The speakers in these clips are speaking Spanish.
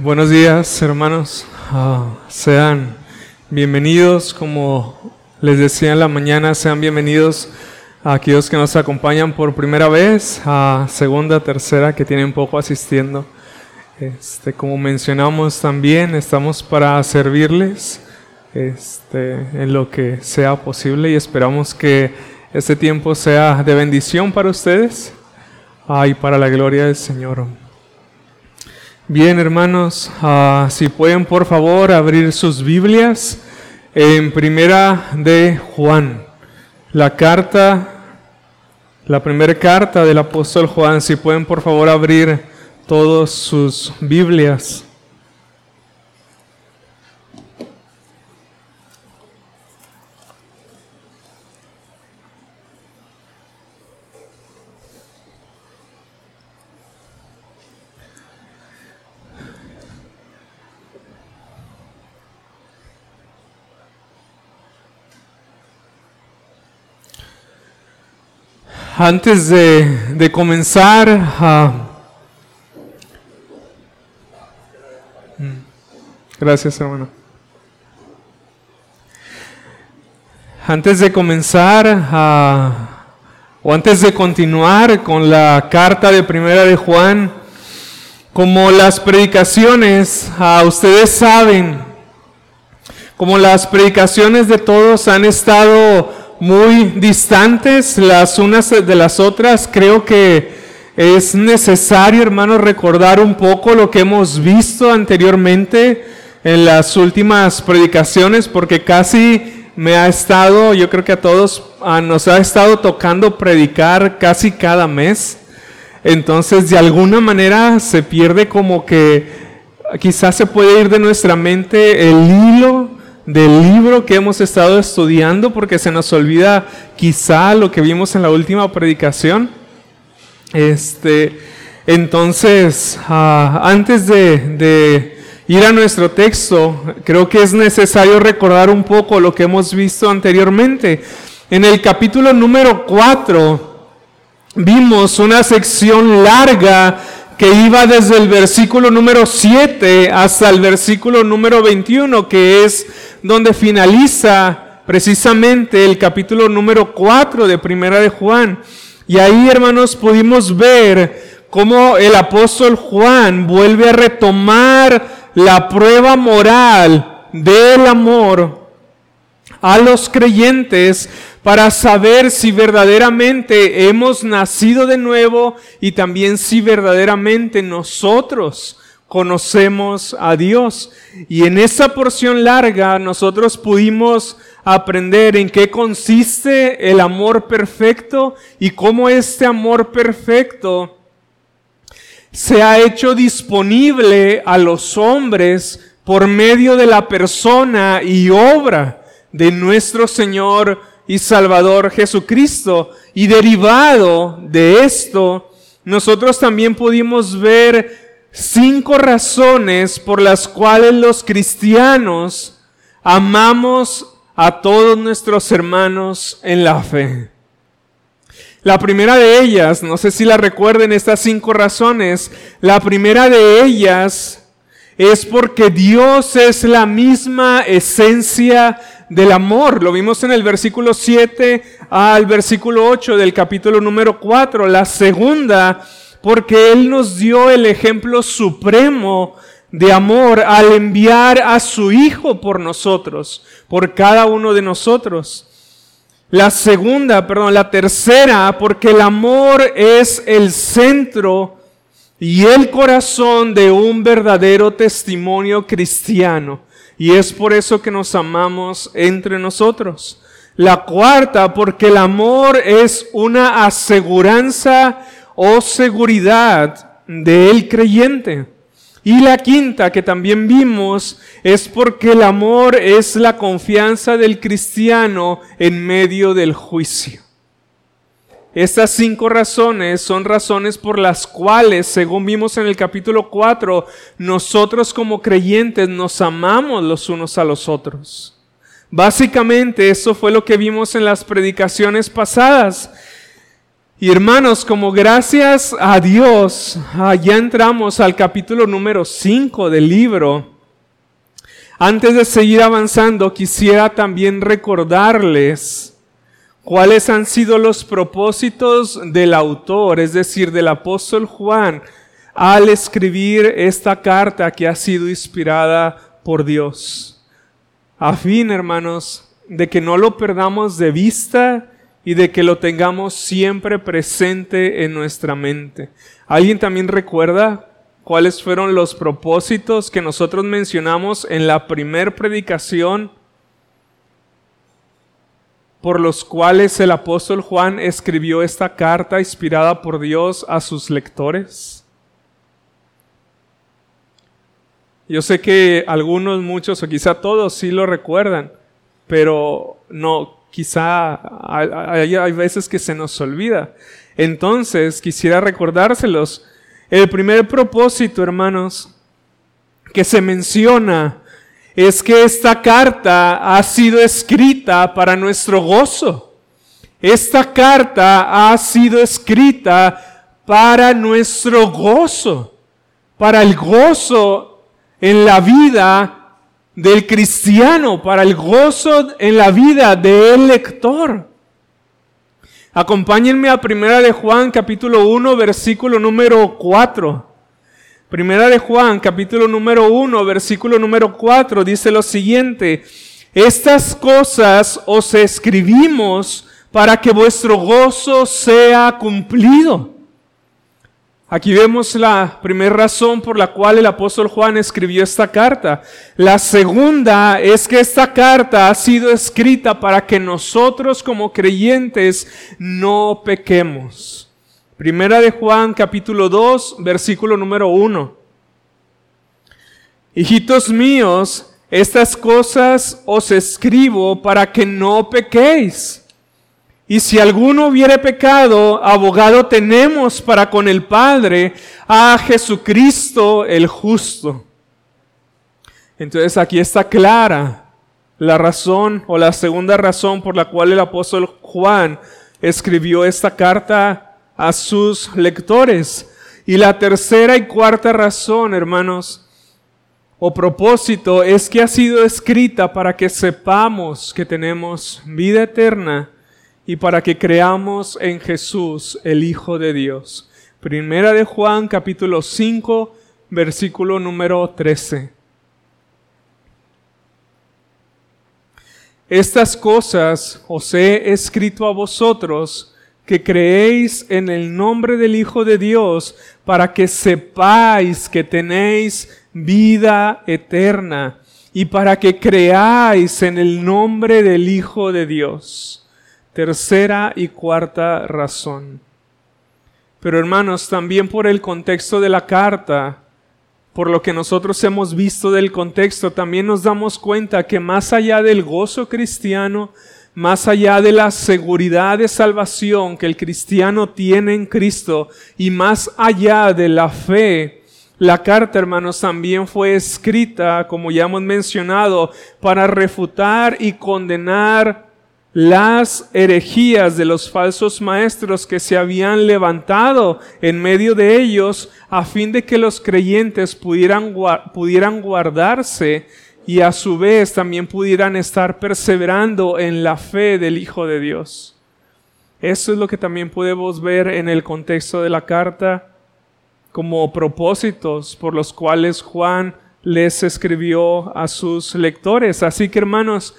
Buenos días, hermanos. Ah, sean bienvenidos, como les decía en la mañana, sean bienvenidos a aquellos que nos acompañan por primera vez, a segunda, tercera, que tienen poco asistiendo. Este, como mencionamos también, estamos para servirles este, en lo que sea posible y esperamos que este tiempo sea de bendición para ustedes ah, y para la gloria del Señor. Bien, hermanos, ah, si pueden por favor abrir sus Biblias en Primera de Juan, la carta, la primera carta del apóstol Juan, si pueden por favor abrir todas sus Biblias. Antes de, comenzar a... Mm, gracias, hermano. Antes de comenzar a, o antes de continuar con la carta de Primera de Juan, como las predicaciones, a ustedes saben, como las predicaciones de todos han estado muy distantes las unas de las otras. Creo que es necesario, hermanos, recordar un poco lo que hemos visto anteriormente en las últimas predicaciones, porque casi me ha estado, yo creo que a todos nos ha estado tocando predicar casi cada mes. Entonces, de alguna manera se pierde como que quizás se puede ir de nuestra mente el hilo del libro que hemos estado estudiando porque se nos olvida quizá lo que vimos en la última predicación. Este, entonces, ah, antes de, de, ir a nuestro texto, creo que es necesario recordar un poco lo que hemos visto anteriormente. En el capítulo número 4 vimos una sección larga que iba desde el versículo número 7 hasta el versículo número 21, que es donde finaliza precisamente el capítulo número 4 de Primera de Juan. Y ahí, hermanos, pudimos ver cómo el apóstol Juan vuelve a retomar la prueba moral del amor a los creyentes para saber si verdaderamente hemos nacido de nuevo y también si verdaderamente nosotros conocemos a Dios. Y en esa porción larga nosotros pudimos aprender en qué consiste el amor perfecto y cómo este amor perfecto se ha hecho disponible a los hombres por medio de la persona y obra de nuestro Señor y Salvador Jesucristo. Y derivado de esto, nosotros también pudimos ver cinco razones por las cuales los cristianos amamos a todos nuestros hermanos en la fe. La primera de ellas, no sé si la recuerden estas cinco razones, la primera de ellas es porque Dios es la misma esencia del amor. Lo vimos en el versículo 7 al versículo 8 del capítulo número 4. La segunda, porque Él nos dio el ejemplo supremo de amor al enviar a su Hijo por nosotros, por cada uno de nosotros. La segunda, perdón, la tercera, porque el amor es el centro y el corazón de un verdadero testimonio cristiano. Y es por eso que nos amamos entre nosotros. La cuarta, porque el amor es una aseguranza o seguridad del creyente. Y la quinta, que también vimos, es porque el amor es la confianza del cristiano en medio del juicio. Estas cinco razones son razones por las cuales, según vimos en el capítulo 4, nosotros como creyentes nos amamos los unos a los otros. Básicamente eso fue lo que vimos en las predicaciones pasadas. Y hermanos, como gracias a Dios, ah, ya entramos al capítulo número 5 del libro. Antes de seguir avanzando, quisiera también recordarles cuáles han sido los propósitos del autor, es decir, del apóstol Juan, al escribir esta carta que ha sido inspirada por Dios. A fin, hermanos, de que no lo perdamos de vista y de que lo tengamos siempre presente en nuestra mente. ¿Alguien también recuerda cuáles fueron los propósitos que nosotros mencionamos en la primer predicación por los cuales el apóstol Juan escribió esta carta inspirada por Dios a sus lectores? Yo sé que algunos, muchos o quizá todos sí lo recuerdan, pero no, quizá hay, veces que se nos olvida. Entonces, quisiera recordárselos. El primer propósito, hermanos, que se menciona es que esta carta ha sido escrita para nuestro gozo. Esta carta ha sido escrita para nuestro gozo, para el gozo en la vida del cristiano, para el gozo en la vida del lector. Acompáñenme a Primera de Juan capítulo 1 versículo número 4. Primera de Juan capítulo número 1 versículo número 4 dice lo siguiente, estas cosas os escribimos para que vuestro gozo sea cumplido. Aquí vemos la primera razón por la cual el apóstol Juan escribió esta carta. La segunda es que esta carta ha sido escrita para que nosotros como creyentes no pequemos. Primera de Juan capítulo 2 versículo número 1. Hijitos míos, estas cosas os escribo para que no pequéis. Y si alguno hubiere pecado, abogado tenemos para con el Padre a Jesucristo el justo. Entonces aquí está clara la razón o la segunda razón por la cual el apóstol Juan escribió esta carta a sus lectores. Y la tercera y cuarta razón, hermanos, o propósito es que ha sido escrita para que sepamos que tenemos vida eterna y para que creamos en Jesús, el Hijo de Dios. Primera de Juan capítulo 5, versículo número 13. Estas cosas os he escrito a vosotros que creéis en el nombre del Hijo de Dios, para que sepáis que tenéis vida eterna y para que creáis en el nombre del Hijo de Dios. Tercera y cuarta razón. Pero hermanos, también por el contexto de la carta, por lo que nosotros hemos visto del contexto, también nos damos cuenta que más allá del gozo cristiano, más allá de la seguridad de salvación que el cristiano tiene en Cristo y más allá de la fe, la carta, hermanos, también fue escrita, como ya hemos mencionado, para refutar y condenar las herejías de los falsos maestros que se habían levantado en medio de ellos a fin de que los creyentes pudieran, pudieran guardarse y a su vez también pudieran estar perseverando en la fe del Hijo de Dios. Eso es lo que también podemos ver en el contexto de la carta como propósitos por los cuales Juan les escribió a sus lectores. Así que hermanos,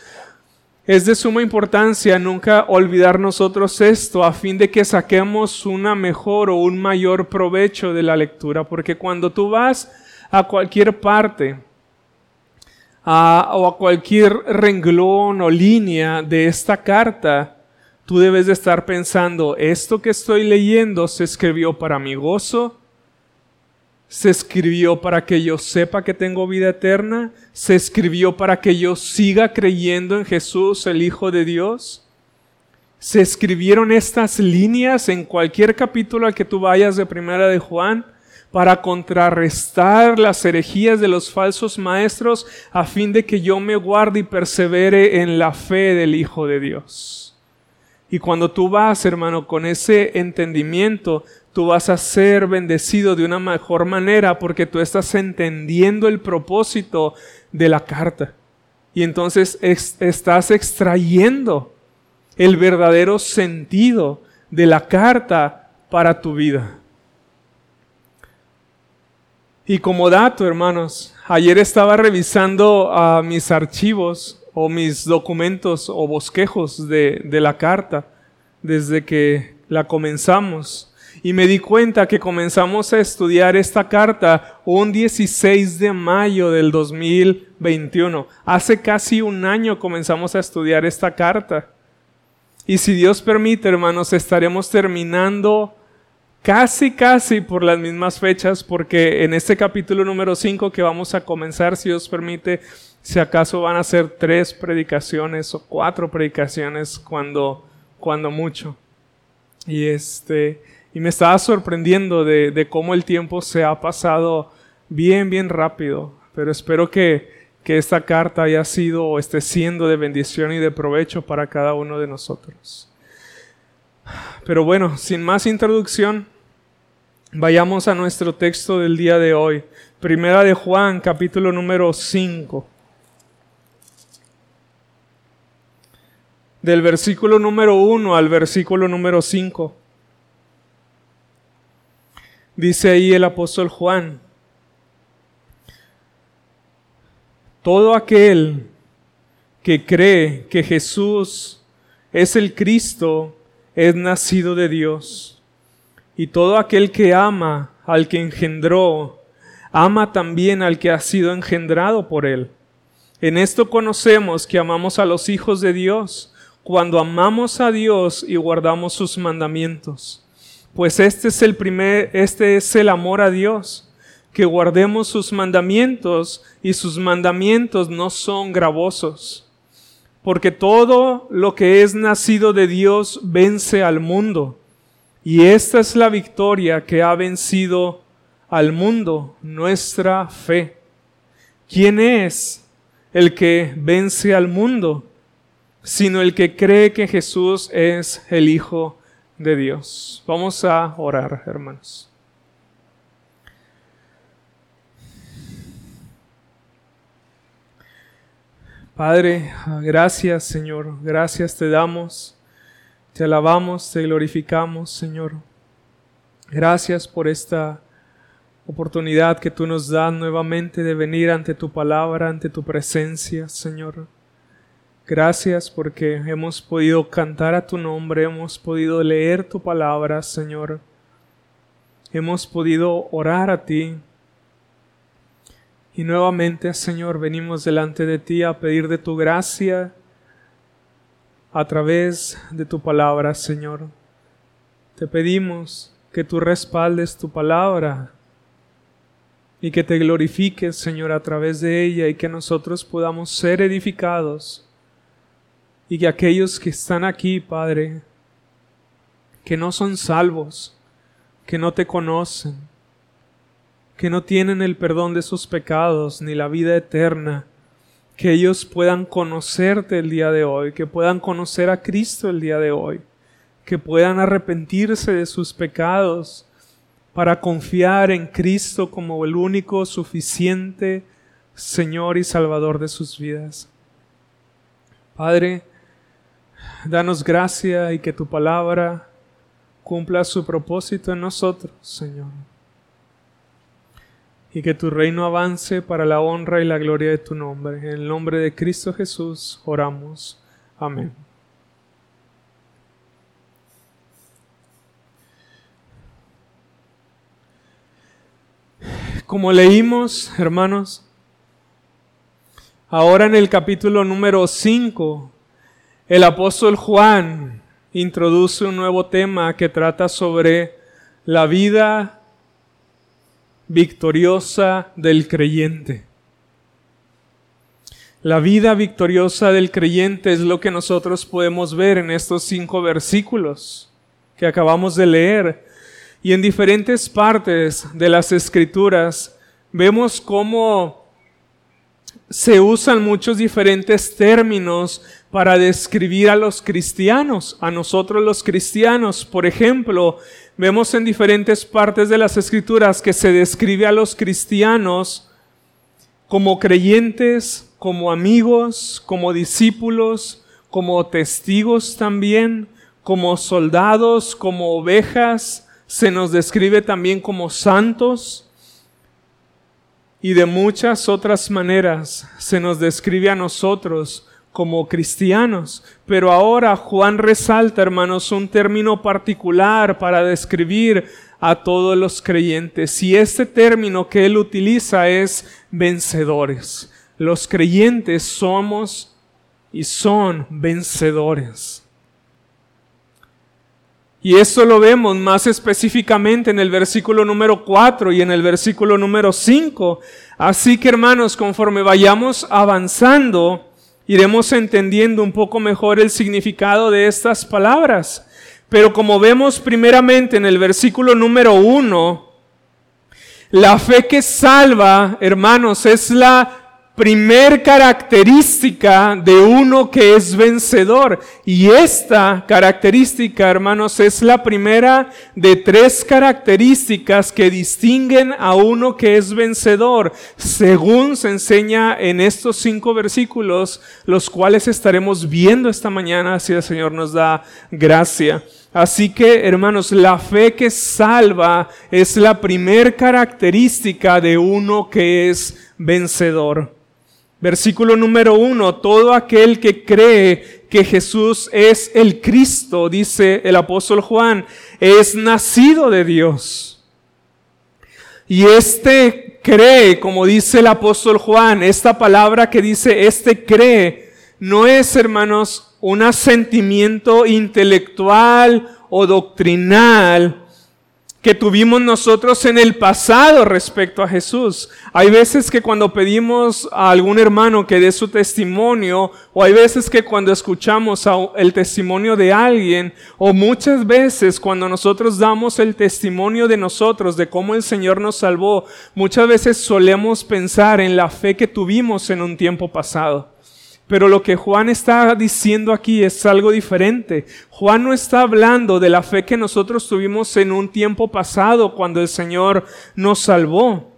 es de suma importancia nunca olvidar nosotros esto a fin de que saquemos una mejor o un mayor provecho de la lectura, porque cuando tú vas a cualquier parte o a cualquier renglón o línea de esta carta, tú debes de estar pensando, esto que estoy leyendo se escribió para mi gozo, se escribió para que yo sepa que tengo vida eterna, se escribió para que yo siga creyendo en Jesús, el Hijo de Dios. Se escribieron estas líneas en cualquier capítulo al que tú vayas de Primera de Juan para contrarrestar las herejías de los falsos maestros a fin de que yo me guarde y persevere en la fe del Hijo de Dios. Y cuando tú vas, hermano, con ese entendimiento, tú vas a ser bendecido de una mejor manera porque tú estás entendiendo el propósito de la carta. Y entonces estás extrayendo el verdadero sentido de la carta para tu vida. Y como dato, hermanos, ayer estaba revisando mis archivos o mis documentos o bosquejos de la carta desde que la comenzamos. Y me di cuenta que comenzamos a estudiar esta carta un 16 de mayo del 2021. Hace casi un año comenzamos a estudiar esta carta. Y si Dios permite, hermanos, estaremos terminando casi, casi por las mismas fechas, porque en este capítulo número 5 que vamos a comenzar, si Dios permite, si acaso van a ser tres predicaciones o cuatro predicaciones cuando, cuando mucho. Y este, y me estaba sorprendiendo de, cómo el tiempo se ha pasado bien, bien rápido. Pero espero que, que esta carta haya sido o esté siendo de bendición y de provecho para cada uno de nosotros. Pero bueno, sin más introducción, vayamos a nuestro texto del día de hoy. Primera de Juan, capítulo número 5. del versículo número 1 al versículo número 5. Dice ahí el apóstol Juan, todo aquel que cree que Jesús es el Cristo es nacido de Dios. Y todo aquel que ama al que engendró, ama también al que ha sido engendrado por él. En esto conocemos que amamos a los hijos de Dios cuando amamos a Dios y guardamos sus mandamientos. Pues este es el primer, este es el amor a Dios, que guardemos sus mandamientos y sus mandamientos no son gravosos. Porque todo lo que es nacido de Dios vence al mundo. Y esta es la victoria que ha vencido al mundo, nuestra fe. ¿Quién es el que vence al mundo? sino el que cree que Jesús es el Hijo de Dios. Vamos a orar, hermanos. Padre, gracias Señor, gracias te damos, te alabamos, te glorificamos Señor. Gracias por esta oportunidad que tú nos das nuevamente de venir ante tu palabra, ante tu presencia Señor. Gracias porque hemos podido cantar a tu nombre, hemos podido leer tu palabra, Señor. Hemos podido orar a ti. Y nuevamente, Señor, venimos delante de ti a pedir de tu gracia a través de tu palabra, Señor. Te pedimos que tú respaldes tu palabra y que te glorifiques, Señor, a través de ella y que nosotros podamos ser edificados y que aquellos que están aquí, Padre, que no son salvos, que no te conocen, que no tienen el perdón de sus pecados ni la vida eterna, que ellos puedan conocerte el día de hoy, que puedan conocer a Cristo el día de hoy, que puedan arrepentirse de sus pecados para confiar en Cristo como el único suficiente Señor y Salvador de sus vidas. Padre, Danos gracia y que tu palabra cumpla su propósito en nosotros, Señor. Y que tu reino avance para la honra y la gloria de tu nombre. En el nombre de Cristo Jesús oramos. Amén. Como leímos, hermanos, ahora en el capítulo número 5 el apóstol Juan introduce un nuevo tema que trata sobre la vida victoriosa del creyente. La vida victoriosa del creyente es lo que nosotros podemos ver en estos cinco versículos que acabamos de leer. Y en diferentes partes de las escrituras vemos cómo se usan muchos diferentes términos para describir a los cristianos, a nosotros los cristianos. Por ejemplo, vemos en diferentes partes de las escrituras que se describe a los cristianos como creyentes, como amigos, como discípulos, como testigos también, como soldados, como ovejas, se nos describe también como santos y de muchas otras maneras se nos describe a nosotros como cristianos. Pero ahora Juan resalta, hermanos, un término particular para describir a todos los creyentes. Y este término que él utiliza es vencedores. Los creyentes somos y son vencedores. Y eso lo vemos más específicamente en el versículo número 4 y en el versículo número 5. Así que hermanos, conforme vayamos avanzando, iremos entendiendo un poco mejor el significado de estas palabras. Pero como vemos primeramente en el versículo número 1, la fe que salva, hermanos, es la primer característica de uno que es vencedor. Y esta característica, hermanos, es la primera de tres características que distinguen a uno que es vencedor, según se enseña en estos cinco versículos, los cuales estaremos viendo esta mañana si el Señor nos da gracia. Así que, hermanos, la fe que salva es la primer característica de uno que es vencedor. Versículo número uno, todo aquel que cree que Jesús es el Cristo, dice el apóstol Juan, es nacido de Dios. Y este cree, como dice el apóstol Juan, esta palabra que dice este cree, no es, hermanos, un asentimiento intelectual o doctrinal, que tuvimos nosotros en el pasado respecto a Jesús. Hay veces que cuando pedimos a algún hermano que dé su testimonio, o hay veces que cuando escuchamos el testimonio de alguien, o muchas veces cuando nosotros damos el testimonio de nosotros, de cómo el Señor nos salvó, muchas veces solemos pensar en la fe que tuvimos en un tiempo pasado. Pero lo que Juan está diciendo aquí es algo diferente. Juan no está hablando de la fe que nosotros tuvimos en un tiempo pasado cuando el Señor nos salvó,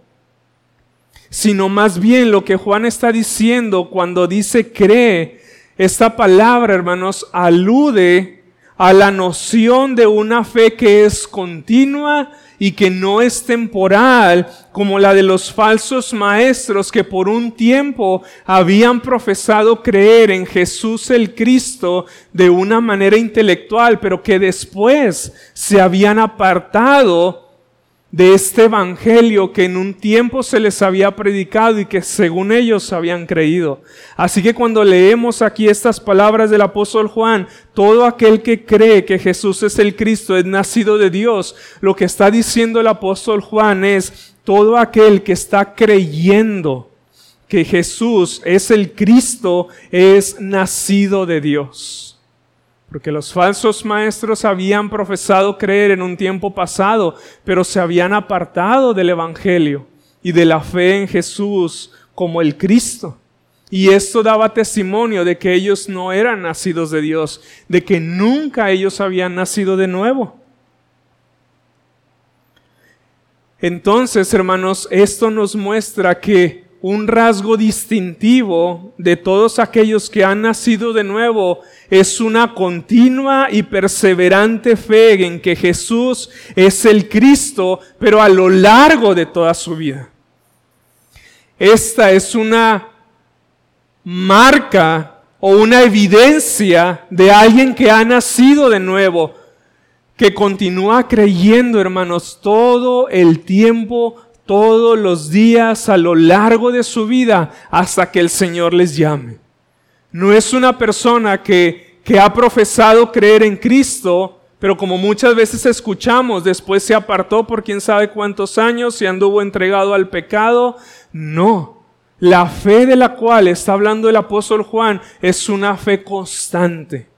sino más bien lo que Juan está diciendo cuando dice cree. Esta palabra, hermanos, alude a la noción de una fe que es continua y que no es temporal como la de los falsos maestros que por un tiempo habían profesado creer en Jesús el Cristo de una manera intelectual, pero que después se habían apartado de este evangelio que en un tiempo se les había predicado y que según ellos habían creído. Así que cuando leemos aquí estas palabras del apóstol Juan, todo aquel que cree que Jesús es el Cristo es nacido de Dios, lo que está diciendo el apóstol Juan es todo aquel que está creyendo que Jesús es el Cristo es nacido de Dios. Porque los falsos maestros habían profesado creer en un tiempo pasado, pero se habían apartado del Evangelio y de la fe en Jesús como el Cristo. Y esto daba testimonio de que ellos no eran nacidos de Dios, de que nunca ellos habían nacido de nuevo. Entonces, hermanos, esto nos muestra que un rasgo distintivo de todos aquellos que han nacido de nuevo es una continua y perseverante fe en que Jesús es el Cristo, pero a lo largo de toda su vida. Esta es una marca o una evidencia de alguien que ha nacido de nuevo, que continúa creyendo, hermanos, todo el tiempo todos los días a lo largo de su vida hasta que el Señor les llame. No es una persona que, que ha profesado creer en Cristo, pero como muchas veces escuchamos, después se apartó por quién sabe cuántos años y anduvo entregado al pecado. No. La fe de la cual está hablando el apóstol Juan es una fe constante.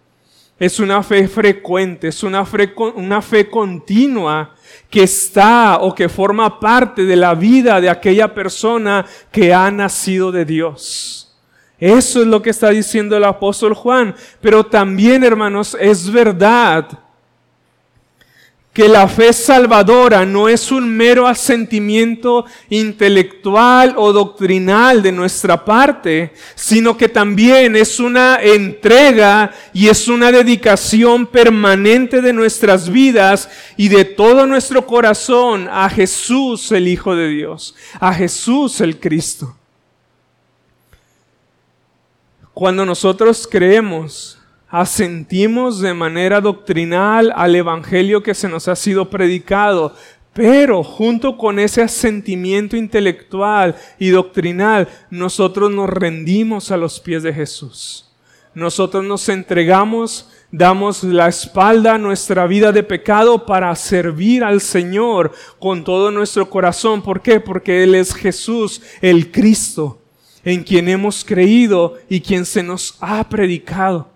Es una fe frecuente, es una fe, una fe continua que está o que forma parte de la vida de aquella persona que ha nacido de Dios. Eso es lo que está diciendo el apóstol Juan. Pero también, hermanos, es verdad que la fe salvadora no es un mero asentimiento intelectual o doctrinal de nuestra parte, sino que también es una entrega y es una dedicación permanente de nuestras vidas y de todo nuestro corazón a Jesús el Hijo de Dios, a Jesús el Cristo. Cuando nosotros creemos asentimos de manera doctrinal al Evangelio que se nos ha sido predicado, pero junto con ese asentimiento intelectual y doctrinal, nosotros nos rendimos a los pies de Jesús. Nosotros nos entregamos, damos la espalda a nuestra vida de pecado para servir al Señor con todo nuestro corazón. ¿Por qué? Porque Él es Jesús, el Cristo, en quien hemos creído y quien se nos ha predicado.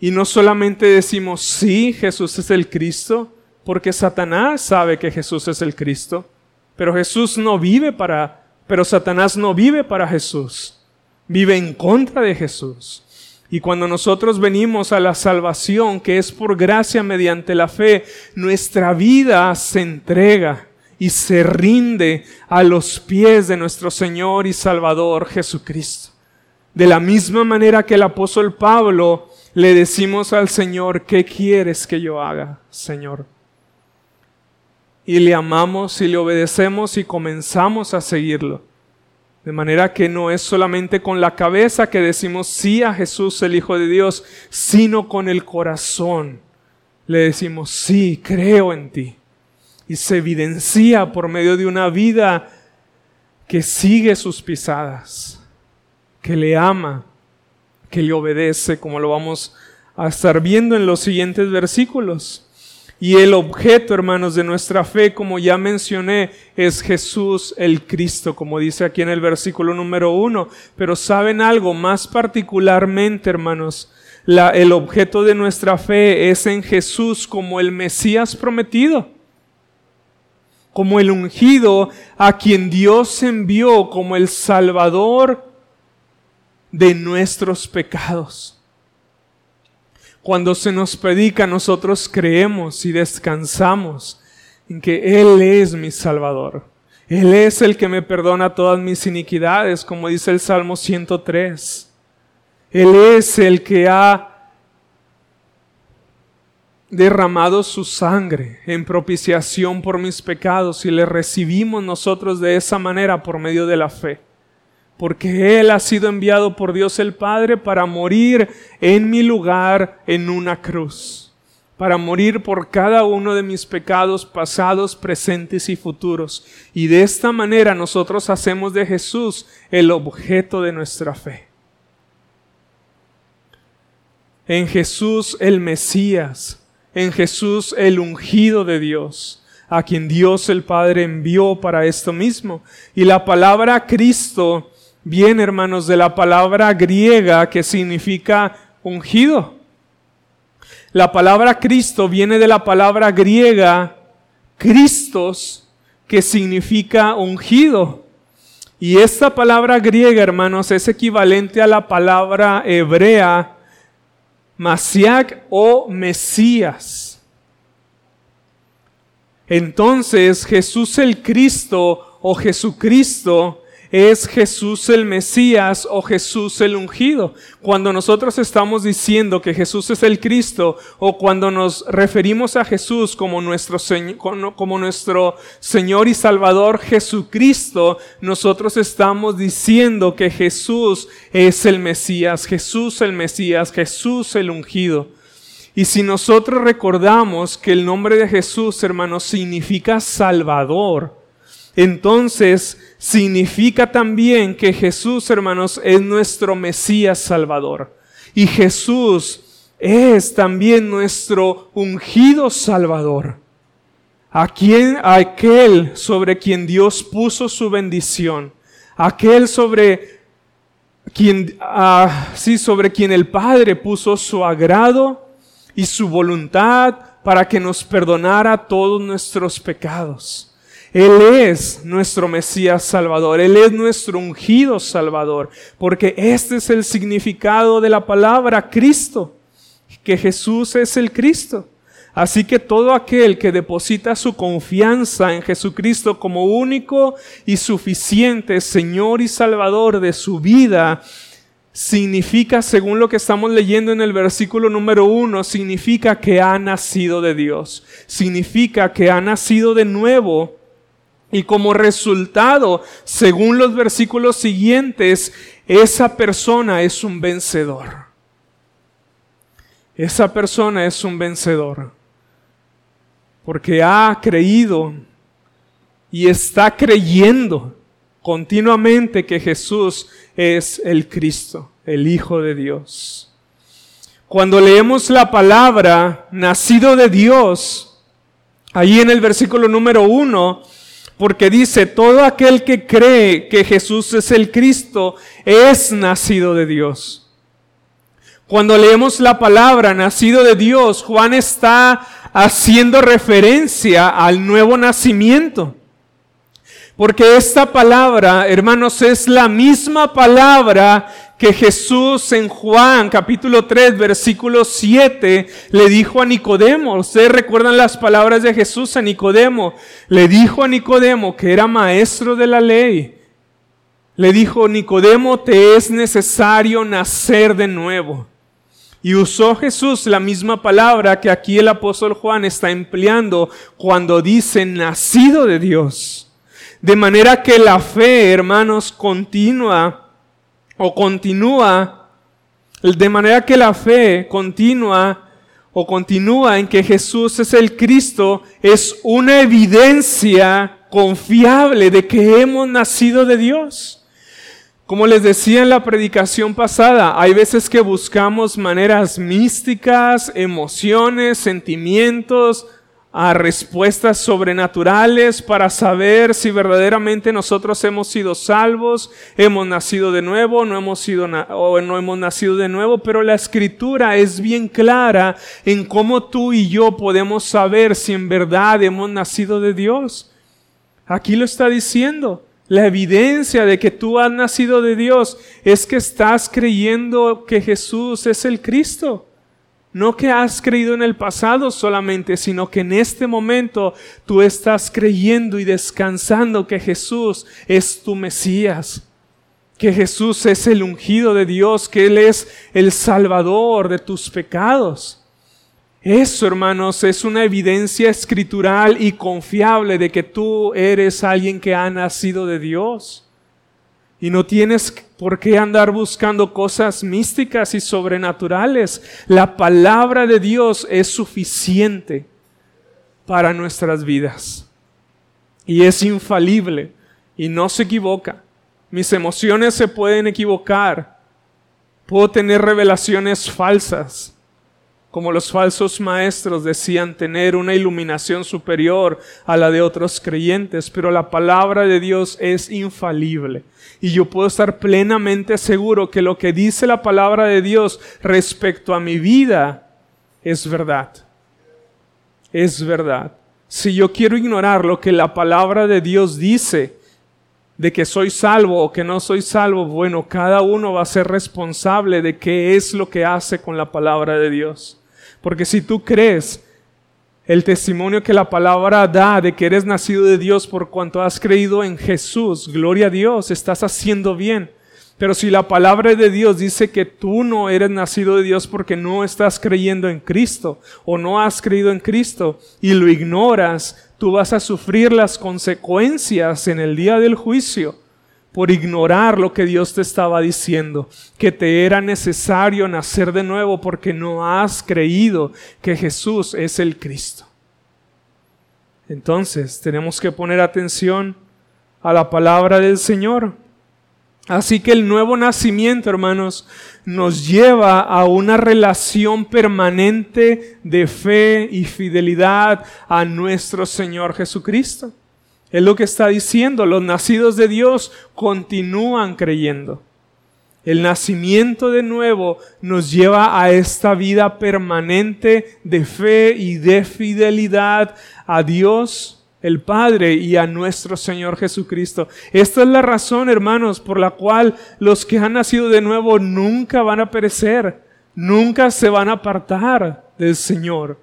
Y no solamente decimos, sí, Jesús es el Cristo, porque Satanás sabe que Jesús es el Cristo, pero Jesús no vive para, pero Satanás no vive para Jesús, vive en contra de Jesús. Y cuando nosotros venimos a la salvación, que es por gracia mediante la fe, nuestra vida se entrega y se rinde a los pies de nuestro Señor y Salvador Jesucristo. De la misma manera que el apóstol Pablo le decimos al Señor, ¿qué quieres que yo haga, Señor? Y le amamos y le obedecemos y comenzamos a seguirlo. De manera que no es solamente con la cabeza que decimos sí a Jesús, el Hijo de Dios, sino con el corazón. Le decimos sí, creo en ti. Y se evidencia por medio de una vida que sigue sus pisadas, que le ama, que le obedece, como lo vamos a estar viendo en los siguientes versículos. Y el objeto, hermanos, de nuestra fe, como ya mencioné, es Jesús el Cristo, como dice aquí en el versículo número uno. Pero saben algo, más particularmente, hermanos, el objeto de nuestra fe es en Jesús como el Mesías prometido, como el ungido a quien Dios envió como el Salvador de nuestros pecados. Cuando se nos predica, nosotros creemos y descansamos en que Él es mi Salvador. Él es el que me perdona todas mis iniquidades, como dice el Salmo 103. Él es el que ha derramado su sangre en propiciación por mis pecados y le recibimos nosotros de esa manera por medio de la fe porque Él ha sido enviado por Dios el Padre para morir en mi lugar en una cruz, para morir por cada uno de mis pecados pasados, presentes y futuros. Y de esta manera nosotros hacemos de Jesús el objeto de nuestra fe. En Jesús el Mesías, en Jesús el ungido de Dios a quien Dios el Padre envió para esto mismo. Y la palabra Cristo viene, hermanos, de la palabra griega que significa ungido. La palabra Cristo viene de la palabra griega Christos, que significa ungido. Y esta palabra griega, hermanos, es equivalente a la palabra hebrea Masiach o Mesías. Entonces Jesús el Cristo o Jesucristo es Jesús el Mesías o Jesús el ungido. Cuando nosotros estamos diciendo que Jesús es el Cristo o cuando nos referimos a Jesús como nuestro, Señor y Salvador Jesucristo, nosotros estamos diciendo que Jesús es el Mesías, Jesús el Mesías, Jesús el ungido. Y si nosotros recordamos que el nombre de Jesús, hermanos, significa Salvador, entonces significa también que Jesús, hermanos, es nuestro Mesías Salvador. Y Jesús es también nuestro ungido Salvador. A aquel sobre quien Dios puso su bendición. Aquel sobre quien, ah, sí, sobre quien el Padre puso su agrado y su voluntad para que nos perdonara todos nuestros pecados. Él es nuestro Mesías Salvador, Él es nuestro ungido Salvador, porque este es el significado de la palabra Cristo, que Jesús es el Cristo. Así que todo aquel que deposita su confianza en Jesucristo como único y suficiente Señor y Salvador de su vida, significa, según lo que estamos leyendo en el versículo número uno, significa que ha nacido de Dios, significa que ha nacido de nuevo. Y como resultado, según los versículos siguientes, esa persona es un vencedor. Esa persona es un vencedor porque ha creído y está creyendo continuamente que Jesús es el Cristo, el Hijo de Dios. Cuando leemos la palabra nacido de Dios, ahí en el versículo número uno, porque dice, todo aquel que cree que Jesús es el Cristo es nacido de Dios. Cuando leemos la palabra nacido de Dios, Juan está haciendo referencia al nuevo nacimiento. Porque esta palabra, hermanos, es la misma palabra que Jesús en Juan capítulo 3 versículo 7 le dijo a Nicodemo. Ustedes recuerdan las palabras de Jesús a Nicodemo. Le dijo a Nicodemo que era maestro de la ley. Le dijo, Nicodemo, te es necesario nacer de nuevo. Y usó Jesús la misma palabra que aquí el apóstol Juan está empleando cuando dice nacido de Dios. De manera que la fe, hermanos, continúa o continúa, de manera que la fe continúa o continúa en que Jesús es el Cristo, es una evidencia confiable de que hemos nacido de Dios. Como les decía en la predicación pasada, hay veces que buscamos maneras místicas, emociones, sentimientos, a respuestas sobrenaturales para saber si verdaderamente nosotros hemos sido salvos, hemos nacido de nuevo, no hemos sido o no hemos nacido de nuevo, pero la escritura es bien clara en cómo tú y yo podemos saber si en verdad hemos nacido de Dios. Aquí lo está diciendo. La evidencia de que tú has nacido de Dios es que estás creyendo que Jesús es el Cristo. No que has creído en el pasado solamente, sino que en este momento tú estás creyendo y descansando que Jesús es tu Mesías, que Jesús es el ungido de Dios, que Él es el Salvador de tus pecados. Eso, hermanos, es una evidencia escritural y confiable de que tú eres alguien que ha nacido de Dios. Y no tienes por qué andar buscando cosas místicas y sobrenaturales. La palabra de Dios es suficiente para nuestras vidas. Y es infalible y no se equivoca. Mis emociones se pueden equivocar. Puedo tener revelaciones falsas como los falsos maestros decían tener una iluminación superior a la de otros creyentes, pero la palabra de Dios es infalible. Y yo puedo estar plenamente seguro que lo que dice la palabra de Dios respecto a mi vida es verdad. Es verdad. Si yo quiero ignorar lo que la palabra de Dios dice, de que soy salvo o que no soy salvo, bueno, cada uno va a ser responsable de qué es lo que hace con la palabra de Dios. Porque si tú crees el testimonio que la palabra da de que eres nacido de Dios por cuanto has creído en Jesús, gloria a Dios, estás haciendo bien. Pero si la palabra de Dios dice que tú no eres nacido de Dios porque no estás creyendo en Cristo o no has creído en Cristo y lo ignoras, tú vas a sufrir las consecuencias en el día del juicio por ignorar lo que Dios te estaba diciendo, que te era necesario nacer de nuevo porque no has creído que Jesús es el Cristo. Entonces tenemos que poner atención a la palabra del Señor. Así que el nuevo nacimiento, hermanos, nos lleva a una relación permanente de fe y fidelidad a nuestro Señor Jesucristo. Es lo que está diciendo. Los nacidos de Dios continúan creyendo. El nacimiento de nuevo nos lleva a esta vida permanente de fe y de fidelidad a Dios, el Padre y a nuestro Señor Jesucristo. Esta es la razón, hermanos, por la cual los que han nacido de nuevo nunca van a perecer, nunca se van a apartar del Señor.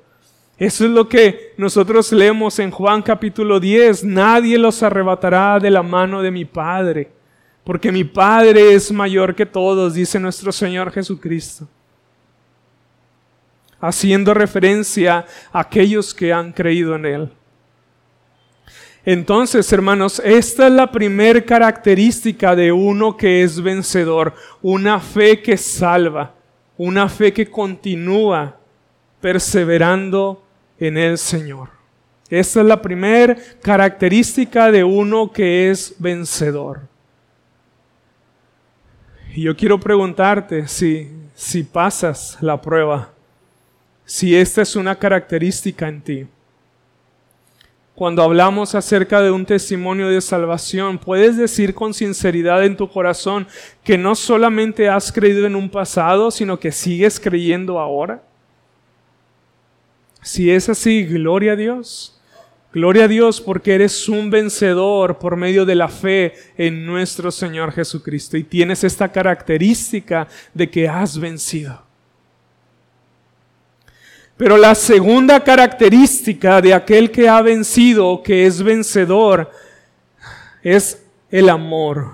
Eso es lo que nosotros leemos en Juan capítulo 10. Nadie los arrebatará de la mano de mi Padre, porque mi Padre es mayor que todos, dice nuestro Señor Jesucristo. Haciendo referencia a aquellos que han creído en Él. Entonces, hermanos, esta es la primer característica de uno que es vencedor, una fe que salva, una fe que continúa perseverando en el Señor. Esta es la primera característica de uno que es vencedor. Y yo quiero preguntarte si, si pasas la prueba, si esta es una característica en ti cuando hablamos acerca de un testimonio de salvación, puedes decir con sinceridad en tu corazón que no solamente has creído en un pasado, sino que sigues creyendo ahora. Si es así, gloria a Dios. Gloria a Dios porque eres un vencedor por medio de la fe en nuestro Señor Jesucristo y tienes esta característica de que has vencido. Pero la segunda característica de aquel que ha vencido, que es vencedor, es el amor.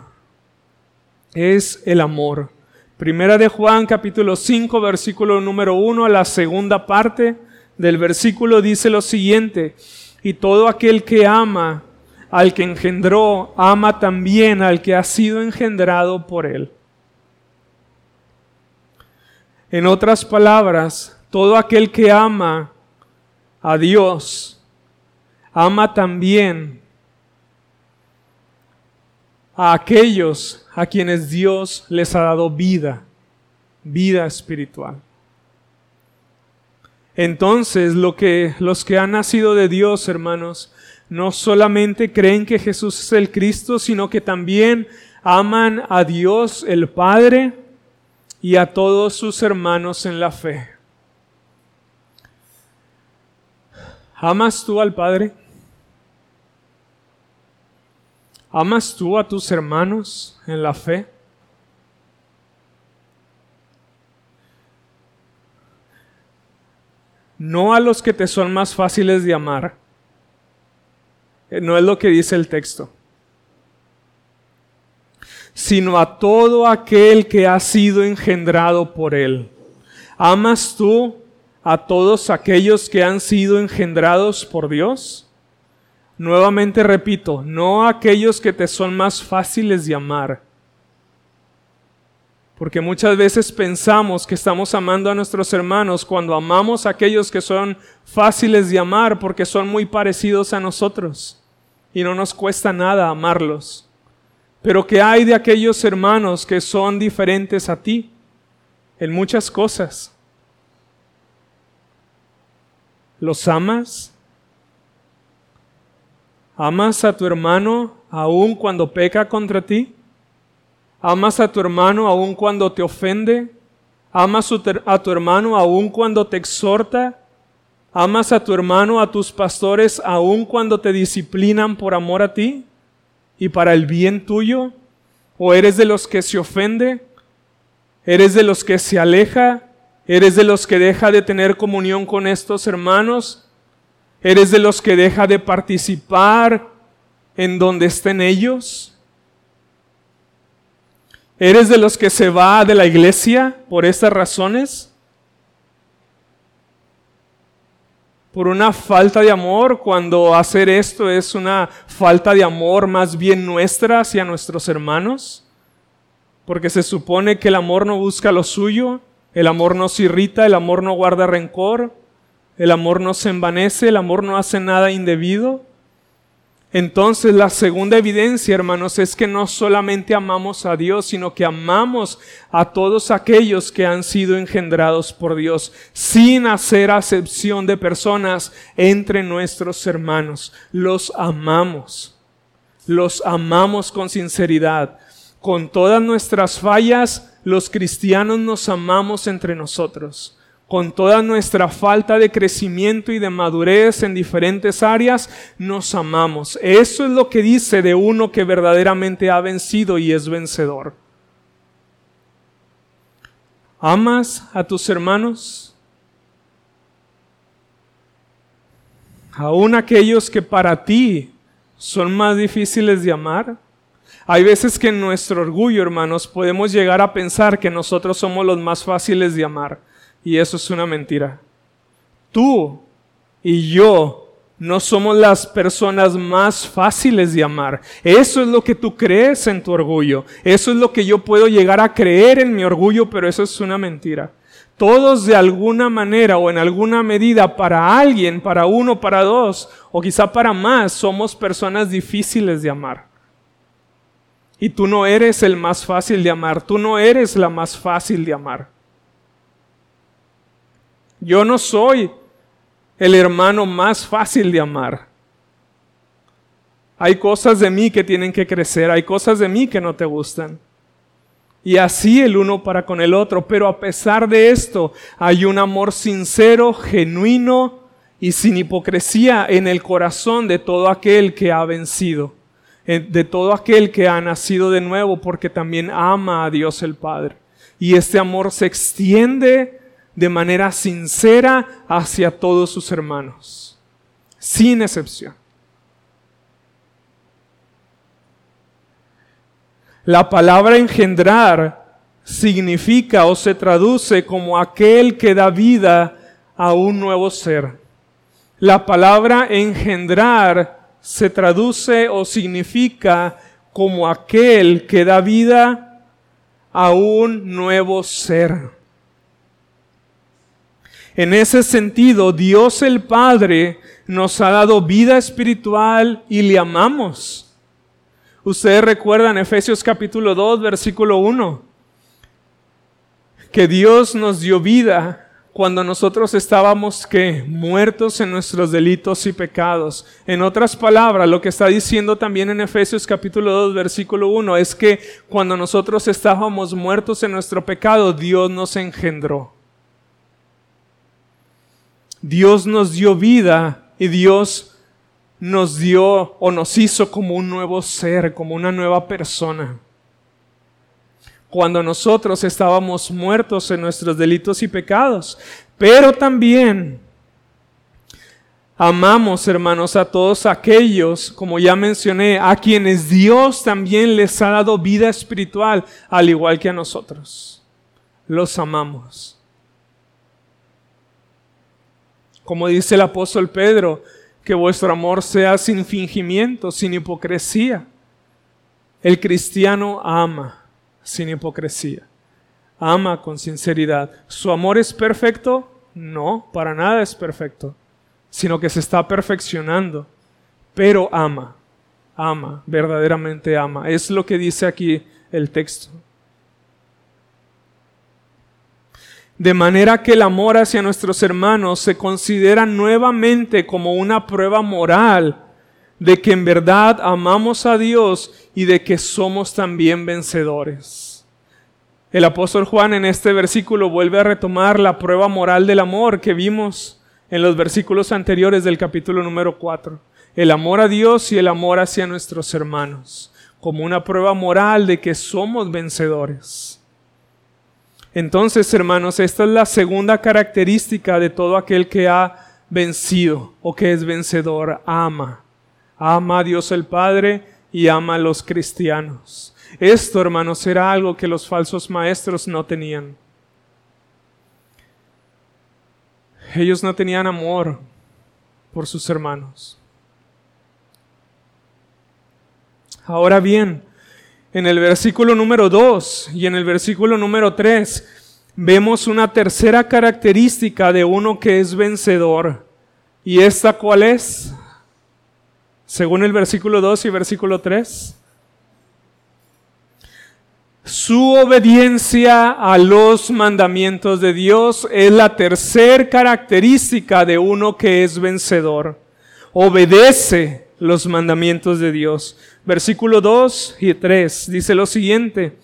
Es el amor. Primera de Juan capítulo 5 versículo número 1 a la segunda parte del versículo dice lo siguiente, y todo aquel que ama al que engendró, ama también al que ha sido engendrado por él. En otras palabras, todo aquel que ama a Dios, ama también a aquellos a quienes Dios les ha dado vida, vida espiritual. Entonces, lo que los que han nacido de Dios, hermanos, no solamente creen que Jesús es el Cristo, sino que también aman a Dios el Padre y a todos sus hermanos en la fe. ¿Amas tú al Padre? ¿Amas tú a tus hermanos en la fe? No a los que te son más fáciles de amar. Eh, no es lo que dice el texto. Sino a todo aquel que ha sido engendrado por él. ¿Amas tú a todos aquellos que han sido engendrados por Dios? Nuevamente repito, no a aquellos que te son más fáciles de amar. Porque muchas veces pensamos que estamos amando a nuestros hermanos cuando amamos a aquellos que son fáciles de amar porque son muy parecidos a nosotros y no nos cuesta nada amarlos. Pero ¿qué hay de aquellos hermanos que son diferentes a ti en muchas cosas? ¿Los amas? ¿Amas a tu hermano aun cuando peca contra ti? ¿Amas a tu hermano aun cuando te ofende? ¿Amas a tu hermano aun cuando te exhorta? ¿Amas a tu hermano, a tus pastores aun cuando te disciplinan por amor a ti y para el bien tuyo? ¿O eres de los que se ofende? ¿Eres de los que se aleja? ¿Eres de los que deja de tener comunión con estos hermanos? ¿Eres de los que deja de participar en donde estén ellos? ¿Eres de los que se va de la iglesia por estas razones? ¿Por una falta de amor cuando hacer esto es una falta de amor más bien nuestra hacia nuestros hermanos? Porque se supone que el amor no busca lo suyo, el amor no se irrita, el amor no guarda rencor, el amor no se envanece, el amor no hace nada indebido. Entonces la segunda evidencia, hermanos, es que no solamente amamos a Dios, sino que amamos a todos aquellos que han sido engendrados por Dios, sin hacer acepción de personas entre nuestros hermanos. Los amamos, los amamos con sinceridad, con todas nuestras fallas, los cristianos nos amamos entre nosotros, con toda nuestra falta de crecimiento y de madurez en diferentes áreas, nos amamos. Eso es lo que dice de uno que verdaderamente ha vencido y es vencedor. ¿Amas a tus hermanos? Aún aquellos que para ti son más difíciles de amar. Hay veces que en nuestro orgullo, hermanos, podemos llegar a pensar que nosotros somos los más fáciles de amar. Y eso es una mentira. Tú y yo no somos las personas más fáciles de amar. Eso es lo que tú crees en tu orgullo. Eso es lo que yo puedo llegar a creer en mi orgullo, pero eso es una mentira. Todos de alguna manera o en alguna medida para alguien, para uno, para dos, o quizá para más, somos personas difíciles de amar. Y tú no eres el más fácil de amar, tú no eres la más fácil de amar. Yo no soy el hermano más fácil de amar. Hay cosas de mí que tienen que crecer, hay cosas de mí que no te gustan. Y así el uno para con el otro, pero a pesar de esto hay un amor sincero, genuino y sin hipocresía en el corazón de todo aquel que ha vencido, de todo aquel que ha nacido de nuevo porque también ama a Dios el Padre. Y este amor se extiende de manera sincera hacia todos sus hermanos, sin excepción. La palabra engendrar significa o se traduce como aquel que da vida a un nuevo ser. La palabra engendrar se traduce o significa como aquel que da vida a un nuevo ser. En ese sentido, Dios el Padre nos ha dado vida espiritual y le amamos. Ustedes recuerdan Efesios capítulo 2, versículo 1, que Dios nos dio vida cuando nosotros estábamos que muertos en nuestros delitos y pecados. En otras palabras, lo que está diciendo también en Efesios capítulo 2 versículo 1 es que cuando nosotros estábamos muertos en nuestro pecado, Dios nos engendró. Dios nos dio vida y Dios nos dio o nos hizo como un nuevo ser, como una nueva persona. Cuando nosotros estábamos muertos en nuestros delitos y pecados, pero también amamos, hermanos, a todos aquellos, como ya mencioné, a quienes Dios también les ha dado vida espiritual, al igual que a nosotros. Los amamos. Como dice el apóstol Pedro, que vuestro amor sea sin fingimiento, sin hipocresía. El cristiano ama sin hipocresía, ama con sinceridad. ¿Su amor es perfecto? No, para nada es perfecto, sino que se está perfeccionando, pero ama, ama, verdaderamente ama. Es lo que dice aquí el texto. De manera que el amor hacia nuestros hermanos se considera nuevamente como una prueba moral de que en verdad amamos a Dios y de que somos también vencedores. El apóstol Juan en este versículo vuelve a retomar la prueba moral del amor que vimos en los versículos anteriores del capítulo número 4. El amor a Dios y el amor hacia nuestros hermanos, como una prueba moral de que somos vencedores. Entonces, hermanos, esta es la segunda característica de todo aquel que ha vencido o que es vencedor. Ama. Ama a Dios el Padre y ama a los cristianos. Esto, hermanos, era algo que los falsos maestros no tenían. Ellos no tenían amor por sus hermanos. Ahora bien, en el versículo número 2 y en el versículo número 3 vemos una tercera característica de uno que es vencedor. ¿Y esta cuál es? Según el versículo 2 y versículo 3. Su obediencia a los mandamientos de Dios es la tercera característica de uno que es vencedor. Obedece los mandamientos de Dios. Versículo 2 y 3 dice lo siguiente.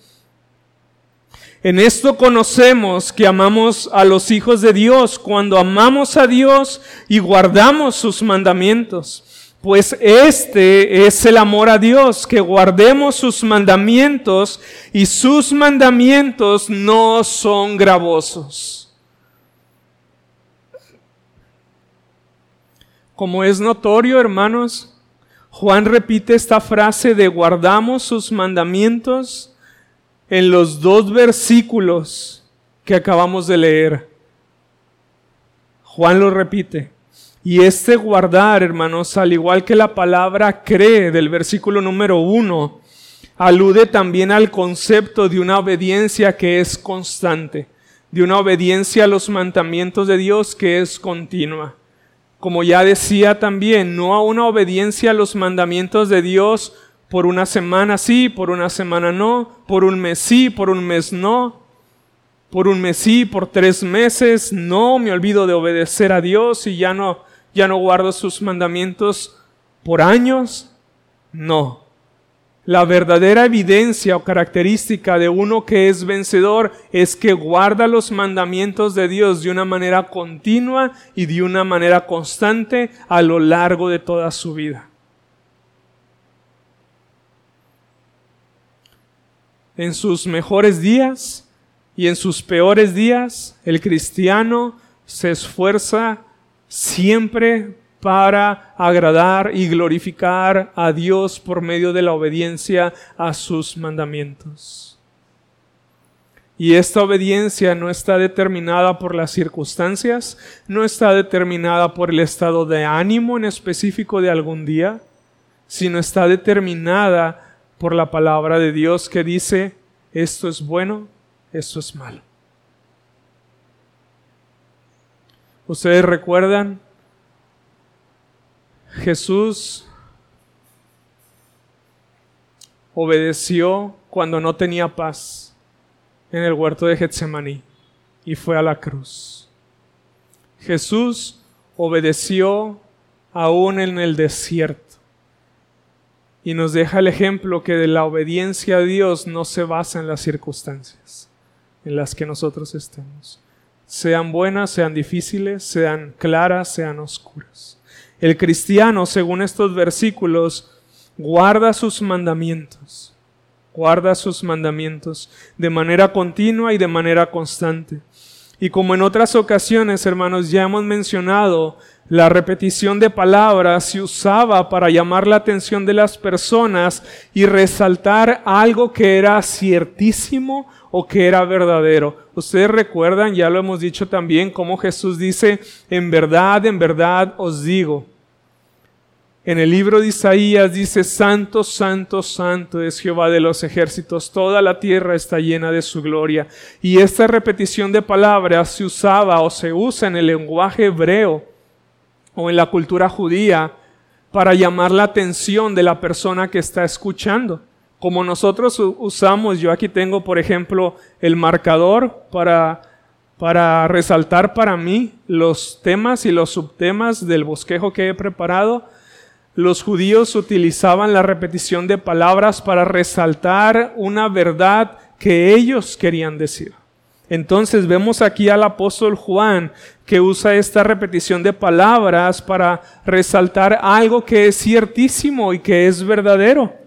En esto conocemos que amamos a los hijos de Dios cuando amamos a Dios y guardamos sus mandamientos. Pues este es el amor a Dios, que guardemos sus mandamientos y sus mandamientos no son gravosos. Como es notorio, hermanos, Juan repite esta frase de guardamos sus mandamientos en los dos versículos que acabamos de leer. Juan lo repite. Y este guardar, hermanos, al igual que la palabra cree del versículo número uno, alude también al concepto de una obediencia que es constante, de una obediencia a los mandamientos de Dios que es continua. Como ya decía también, no a una obediencia a los mandamientos de Dios por una semana sí, por una semana no, por un mes sí, por un mes no, por un mes sí, por tres meses no, me olvido de obedecer a Dios y ya no ya no guardo sus mandamientos por años. No. La verdadera evidencia o característica de uno que es vencedor es que guarda los mandamientos de Dios de una manera continua y de una manera constante a lo largo de toda su vida. En sus mejores días y en sus peores días, el cristiano se esfuerza siempre para agradar y glorificar a Dios por medio de la obediencia a sus mandamientos. Y esta obediencia no está determinada por las circunstancias, no está determinada por el estado de ánimo en específico de algún día, sino está determinada por la palabra de Dios que dice, esto es bueno, esto es malo. Ustedes recuerdan, Jesús obedeció cuando no tenía paz en el huerto de Getsemaní y fue a la cruz. Jesús obedeció aún en el desierto y nos deja el ejemplo que de la obediencia a Dios no se basa en las circunstancias en las que nosotros estemos sean buenas, sean difíciles, sean claras, sean oscuras. El cristiano, según estos versículos, guarda sus mandamientos, guarda sus mandamientos de manera continua y de manera constante. Y como en otras ocasiones, hermanos, ya hemos mencionado, la repetición de palabras se usaba para llamar la atención de las personas y resaltar algo que era ciertísimo o que era verdadero. Ustedes recuerdan, ya lo hemos dicho también, cómo Jesús dice, en verdad, en verdad os digo. En el libro de Isaías dice, Santo, Santo, Santo es Jehová de los ejércitos, toda la tierra está llena de su gloria. Y esta repetición de palabras se usaba o se usa en el lenguaje hebreo o en la cultura judía para llamar la atención de la persona que está escuchando como nosotros usamos, yo aquí tengo, por ejemplo, el marcador para, para resaltar para mí los temas y los subtemas del bosquejo que he preparado. Los judíos utilizaban la repetición de palabras para resaltar una verdad que ellos querían decir. Entonces vemos aquí al apóstol Juan que usa esta repetición de palabras para resaltar algo que es ciertísimo y que es verdadero.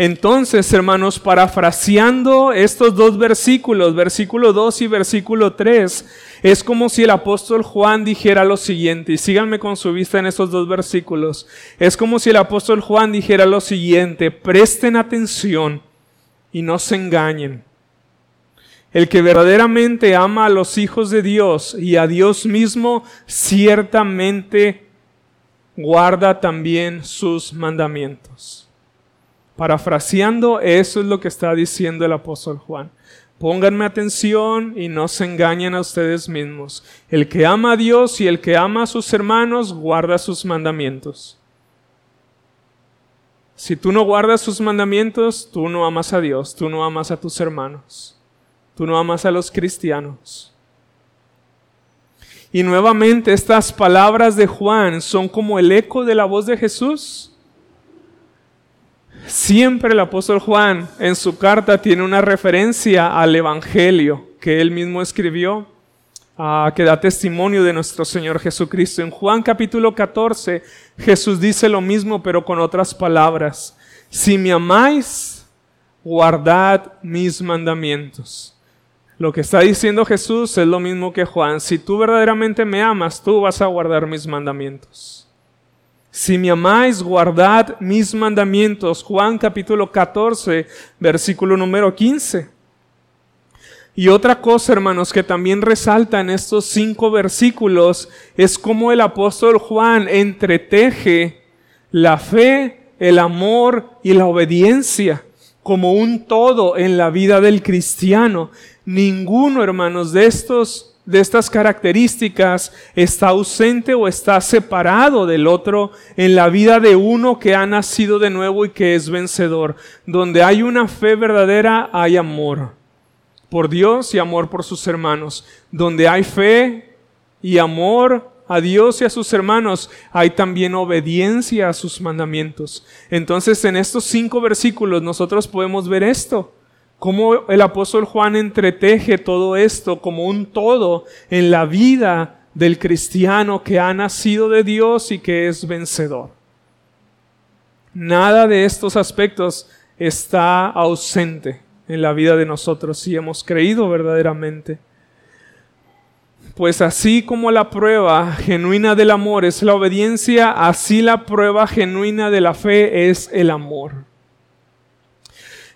Entonces, hermanos, parafraseando estos dos versículos, versículo 2 y versículo 3, es como si el apóstol Juan dijera lo siguiente, y síganme con su vista en estos dos versículos, es como si el apóstol Juan dijera lo siguiente, presten atención y no se engañen. El que verdaderamente ama a los hijos de Dios y a Dios mismo, ciertamente guarda también sus mandamientos. Parafraseando, eso es lo que está diciendo el apóstol Juan. Pónganme atención y no se engañen a ustedes mismos. El que ama a Dios y el que ama a sus hermanos guarda sus mandamientos. Si tú no guardas sus mandamientos, tú no amas a Dios, tú no amas a tus hermanos, tú no amas a los cristianos. Y nuevamente estas palabras de Juan son como el eco de la voz de Jesús Siempre el apóstol Juan en su carta tiene una referencia al Evangelio que él mismo escribió, ah, que da testimonio de nuestro Señor Jesucristo. En Juan capítulo 14 Jesús dice lo mismo pero con otras palabras. Si me amáis, guardad mis mandamientos. Lo que está diciendo Jesús es lo mismo que Juan. Si tú verdaderamente me amas, tú vas a guardar mis mandamientos. Si me amáis, guardad mis mandamientos. Juan capítulo 14, versículo número 15. Y otra cosa, hermanos, que también resalta en estos cinco versículos es cómo el apóstol Juan entreteje la fe, el amor y la obediencia como un todo en la vida del cristiano. Ninguno, hermanos, de estos de estas características está ausente o está separado del otro en la vida de uno que ha nacido de nuevo y que es vencedor. Donde hay una fe verdadera, hay amor por Dios y amor por sus hermanos. Donde hay fe y amor a Dios y a sus hermanos, hay también obediencia a sus mandamientos. Entonces, en estos cinco versículos nosotros podemos ver esto cómo el apóstol Juan entreteje todo esto como un todo en la vida del cristiano que ha nacido de Dios y que es vencedor. Nada de estos aspectos está ausente en la vida de nosotros si hemos creído verdaderamente. Pues así como la prueba genuina del amor es la obediencia, así la prueba genuina de la fe es el amor.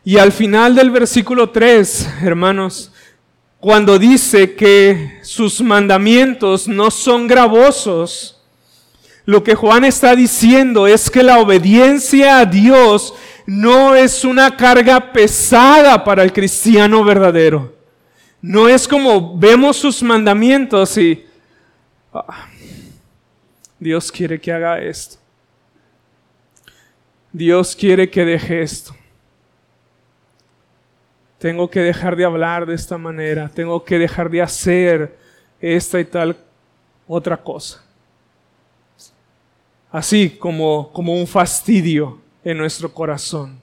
Y al final del versículo 3, hermanos, cuando dice que sus mandamientos no son gravosos, lo que Juan está diciendo es que la obediencia a Dios no es una carga pesada para el cristiano verdadero. No es como vemos sus mandamientos y ah, Dios quiere que haga esto. Dios quiere que deje esto. Tengo que dejar de hablar de esta manera. Tengo que dejar de hacer esta y tal otra cosa. Así como, como un fastidio en nuestro corazón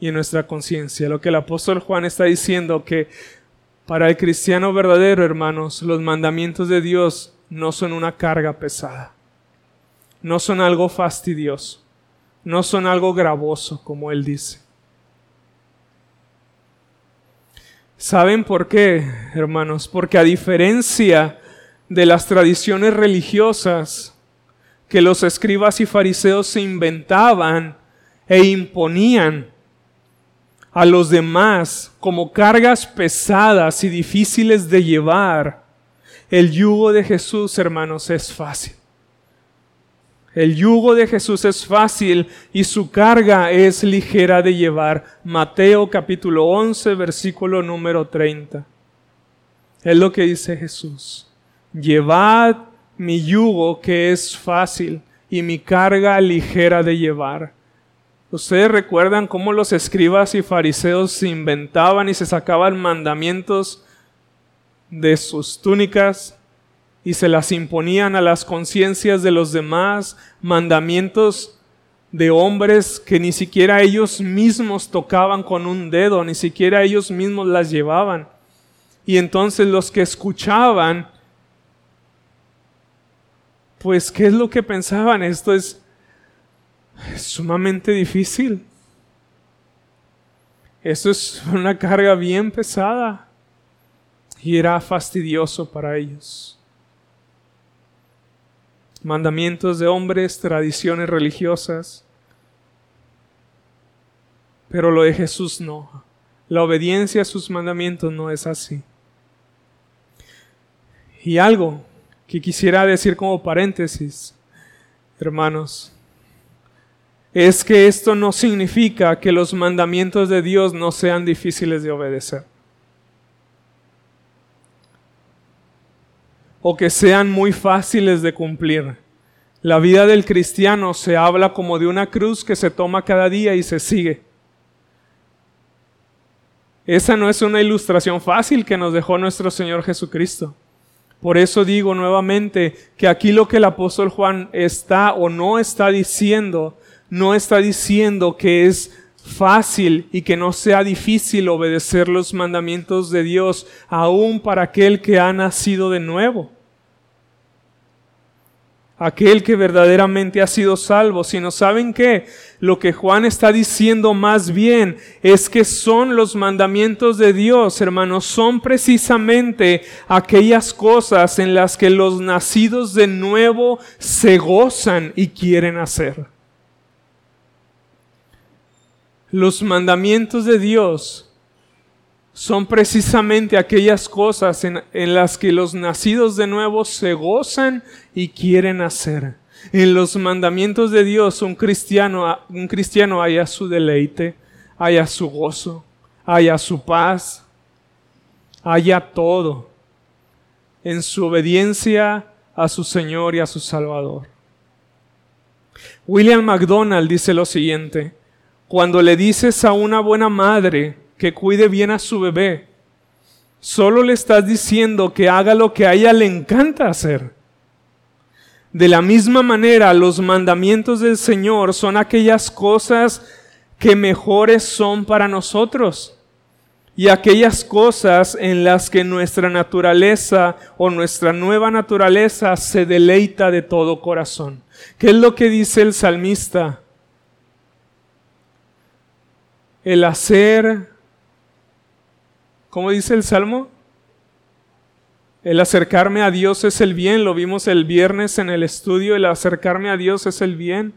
y en nuestra conciencia. Lo que el apóstol Juan está diciendo que para el cristiano verdadero, hermanos, los mandamientos de Dios no son una carga pesada. No son algo fastidioso. No son algo gravoso, como él dice. ¿Saben por qué, hermanos? Porque a diferencia de las tradiciones religiosas que los escribas y fariseos se inventaban e imponían a los demás como cargas pesadas y difíciles de llevar, el yugo de Jesús, hermanos, es fácil. El yugo de Jesús es fácil y su carga es ligera de llevar. Mateo capítulo 11, versículo número 30. Es lo que dice Jesús. Llevad mi yugo que es fácil y mi carga ligera de llevar. Ustedes recuerdan cómo los escribas y fariseos se inventaban y se sacaban mandamientos de sus túnicas y se las imponían a las conciencias de los demás, mandamientos de hombres que ni siquiera ellos mismos tocaban con un dedo, ni siquiera ellos mismos las llevaban. Y entonces los que escuchaban, pues, ¿qué es lo que pensaban? Esto es, sumamente difícil. Esto es una carga bien pesada y era fastidioso para ellos mandamientos de hombres, tradiciones religiosas. Pero lo de Jesús no. La obediencia a sus mandamientos no es así. Y algo que quisiera decir como paréntesis, hermanos, es que esto no significa que los mandamientos de Dios no sean difíciles de obedecer. O que sean muy fáciles de cumplir. La vida del cristiano se habla como de una cruz que se toma cada día y se sigue. Esa no es una ilustración fácil que nos dejó nuestro Señor Jesucristo. Por eso digo nuevamente que aquí lo que el apóstol Juan está o no está diciendo, no está diciendo que es fácil y que no sea difícil obedecer los mandamientos de Dios, aún para aquel que ha nacido de nuevo aquel que verdaderamente ha sido salvo, sino saben que lo que Juan está diciendo más bien es que son los mandamientos de Dios, hermanos, son precisamente aquellas cosas en las que los nacidos de nuevo se gozan y quieren hacer. Los mandamientos de Dios son precisamente aquellas cosas en, las que los nacidos de nuevo se gozan y quieren hacer. En los mandamientos de Dios un cristiano, un cristiano haya su deleite, haya su gozo, haya su paz, haya todo en su obediencia a su Señor y a su Salvador. William MacDonald dice lo siguiente, cuando le dices a una buena madre, que cuide bien a su bebé. Solo le estás diciendo que haga lo que a ella le encanta hacer. De la misma manera, los mandamientos del Señor son aquellas cosas que mejores son para nosotros y aquellas cosas en las que nuestra naturaleza o nuestra nueva naturaleza se deleita de todo corazón. ¿Qué es lo que dice el salmista? El hacer ¿Cómo dice el Salmo? El acercarme a Dios es el bien, lo vimos el viernes en el estudio, el acercarme a Dios es el bien.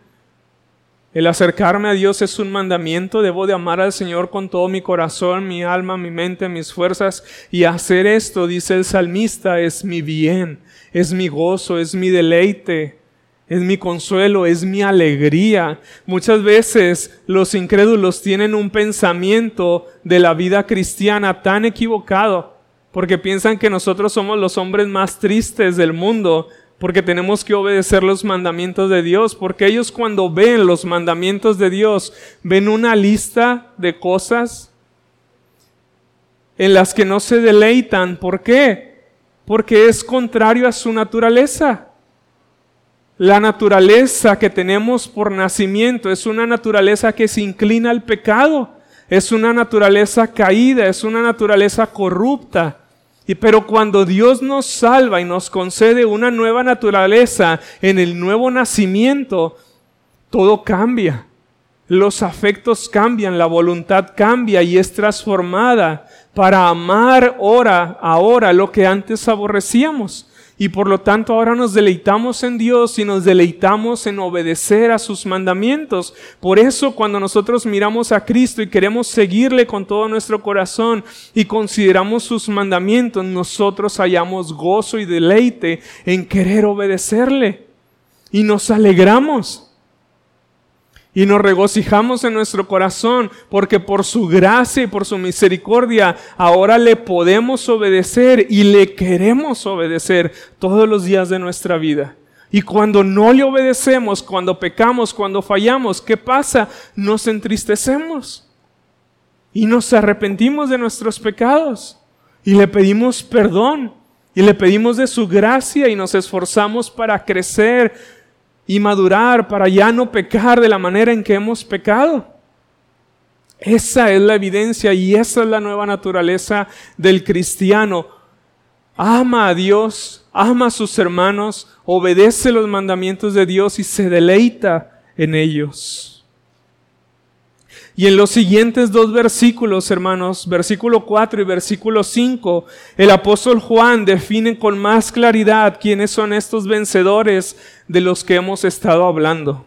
El acercarme a Dios es un mandamiento, debo de amar al Señor con todo mi corazón, mi alma, mi mente, mis fuerzas, y hacer esto, dice el salmista, es mi bien, es mi gozo, es mi deleite es mi consuelo, es mi alegría. Muchas veces los incrédulos tienen un pensamiento de la vida cristiana tan equivocado porque piensan que nosotros somos los hombres más tristes del mundo porque tenemos que obedecer los mandamientos de Dios, porque ellos cuando ven los mandamientos de Dios ven una lista de cosas en las que no se deleitan. ¿Por qué? Porque es contrario a su naturaleza. La naturaleza que tenemos por nacimiento es una naturaleza que se inclina al pecado, es una naturaleza caída, es una naturaleza corrupta. Y pero cuando Dios nos salva y nos concede una nueva naturaleza en el nuevo nacimiento, todo cambia. Los afectos cambian, la voluntad cambia y es transformada para amar ahora, ahora lo que antes aborrecíamos. Y por lo tanto ahora nos deleitamos en Dios y nos deleitamos en obedecer a sus mandamientos. Por eso cuando nosotros miramos a Cristo y queremos seguirle con todo nuestro corazón y consideramos sus mandamientos, nosotros hallamos gozo y deleite en querer obedecerle. Y nos alegramos. Y nos regocijamos en nuestro corazón porque por su gracia y por su misericordia ahora le podemos obedecer y le queremos obedecer todos los días de nuestra vida. Y cuando no le obedecemos, cuando pecamos, cuando fallamos, ¿qué pasa? Nos entristecemos y nos arrepentimos de nuestros pecados y le pedimos perdón y le pedimos de su gracia y nos esforzamos para crecer y madurar para ya no pecar de la manera en que hemos pecado. Esa es la evidencia y esa es la nueva naturaleza del cristiano. Ama a Dios, ama a sus hermanos, obedece los mandamientos de Dios y se deleita en ellos. Y en los siguientes dos versículos, hermanos, versículo 4 y versículo 5, el apóstol Juan define con más claridad quiénes son estos vencedores de los que hemos estado hablando.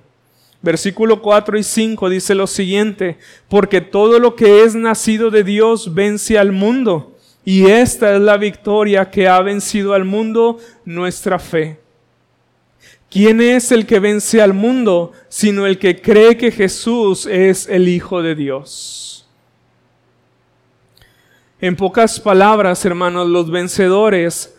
Versículo 4 y 5 dice lo siguiente, porque todo lo que es nacido de Dios vence al mundo, y esta es la victoria que ha vencido al mundo, nuestra fe. ¿Quién es el que vence al mundo sino el que cree que Jesús es el Hijo de Dios? En pocas palabras, hermanos, los vencedores,